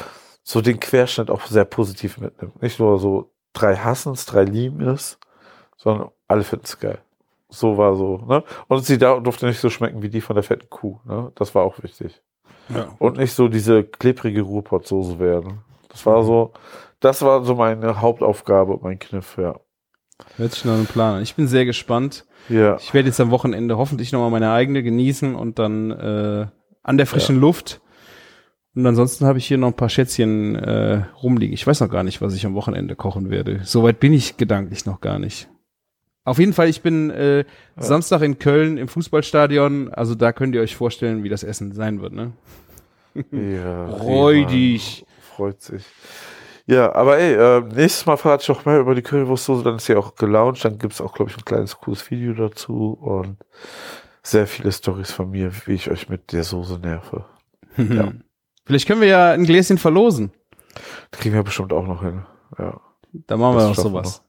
so den Querschnitt auch sehr positiv mitnimmt. Nicht nur so drei hassen es, drei lieben es, sondern alle finden es geil. So war so, ne? Und sie da durfte nicht so schmecken wie die von der fetten Kuh, ne? Das war auch wichtig. Ja. Und nicht so diese klebrige Ruhrpottsoße werden. Das war so, das war so meine Hauptaufgabe und mein Kniff, ja. Hört sich nach einem Plan an. Ich bin sehr gespannt. Ja. Ich werde jetzt am Wochenende hoffentlich nochmal meine eigene genießen und dann äh, an der frischen Luft. Und ansonsten habe ich hier noch ein paar Schätzchen äh, rumliegen. Ich weiß noch gar nicht, was ich am Wochenende kochen werde. Soweit bin ich gedanklich noch gar nicht. Auf jeden Fall, ich bin äh, Samstag in Köln im Fußballstadion. Also da könnt ihr euch vorstellen, wie das Essen sein wird. Ne? Ja, (laughs) Freudig. Freut sich. Ja, aber ey, äh, nächstes Mal verrate ich auch mehr über die Currywurstsoße, dann ist sie auch gelauncht, dann gibt's auch, glaube ich, ein kleines cooles Video dazu und sehr viele Stories von mir, wie ich euch mit der Soße nerve. (laughs) Ja. Vielleicht können wir ja ein Gläschen verlosen. Das kriegen wir bestimmt auch noch hin. Ja. Da machen wir noch sowas.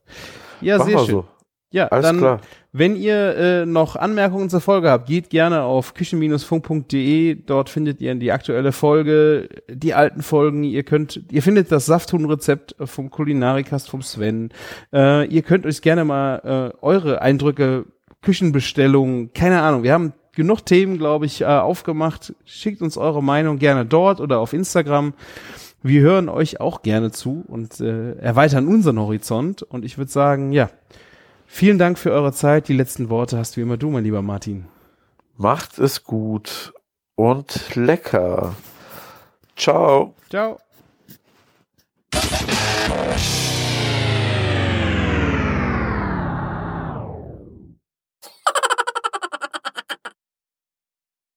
Ja, Machen sehr schön. so. Ja, Alles dann, klar. Wenn ihr äh, noch Anmerkungen zur Folge habt, geht gerne auf küchen-funk.de. Dort findet ihr die aktuelle Folge, die alten Folgen. Ihr könnt, ihr findet das Safthuhn-Rezept vom Kulinarikast vom Sven. Äh, ihr könnt euch gerne mal äh, eure Eindrücke, Küchenbestellungen, keine Ahnung. Wir haben genug Themen, glaube ich, äh, aufgemacht. Schickt uns eure Meinung gerne dort oder auf Instagram. Wir hören euch auch gerne zu und äh, erweitern unseren Horizont. Und ich würde sagen, ja, Vielen Dank für eure Zeit. Die letzten Worte hast wie immer du, mein lieber Martin. Macht es gut und lecker. Ciao. Ciao.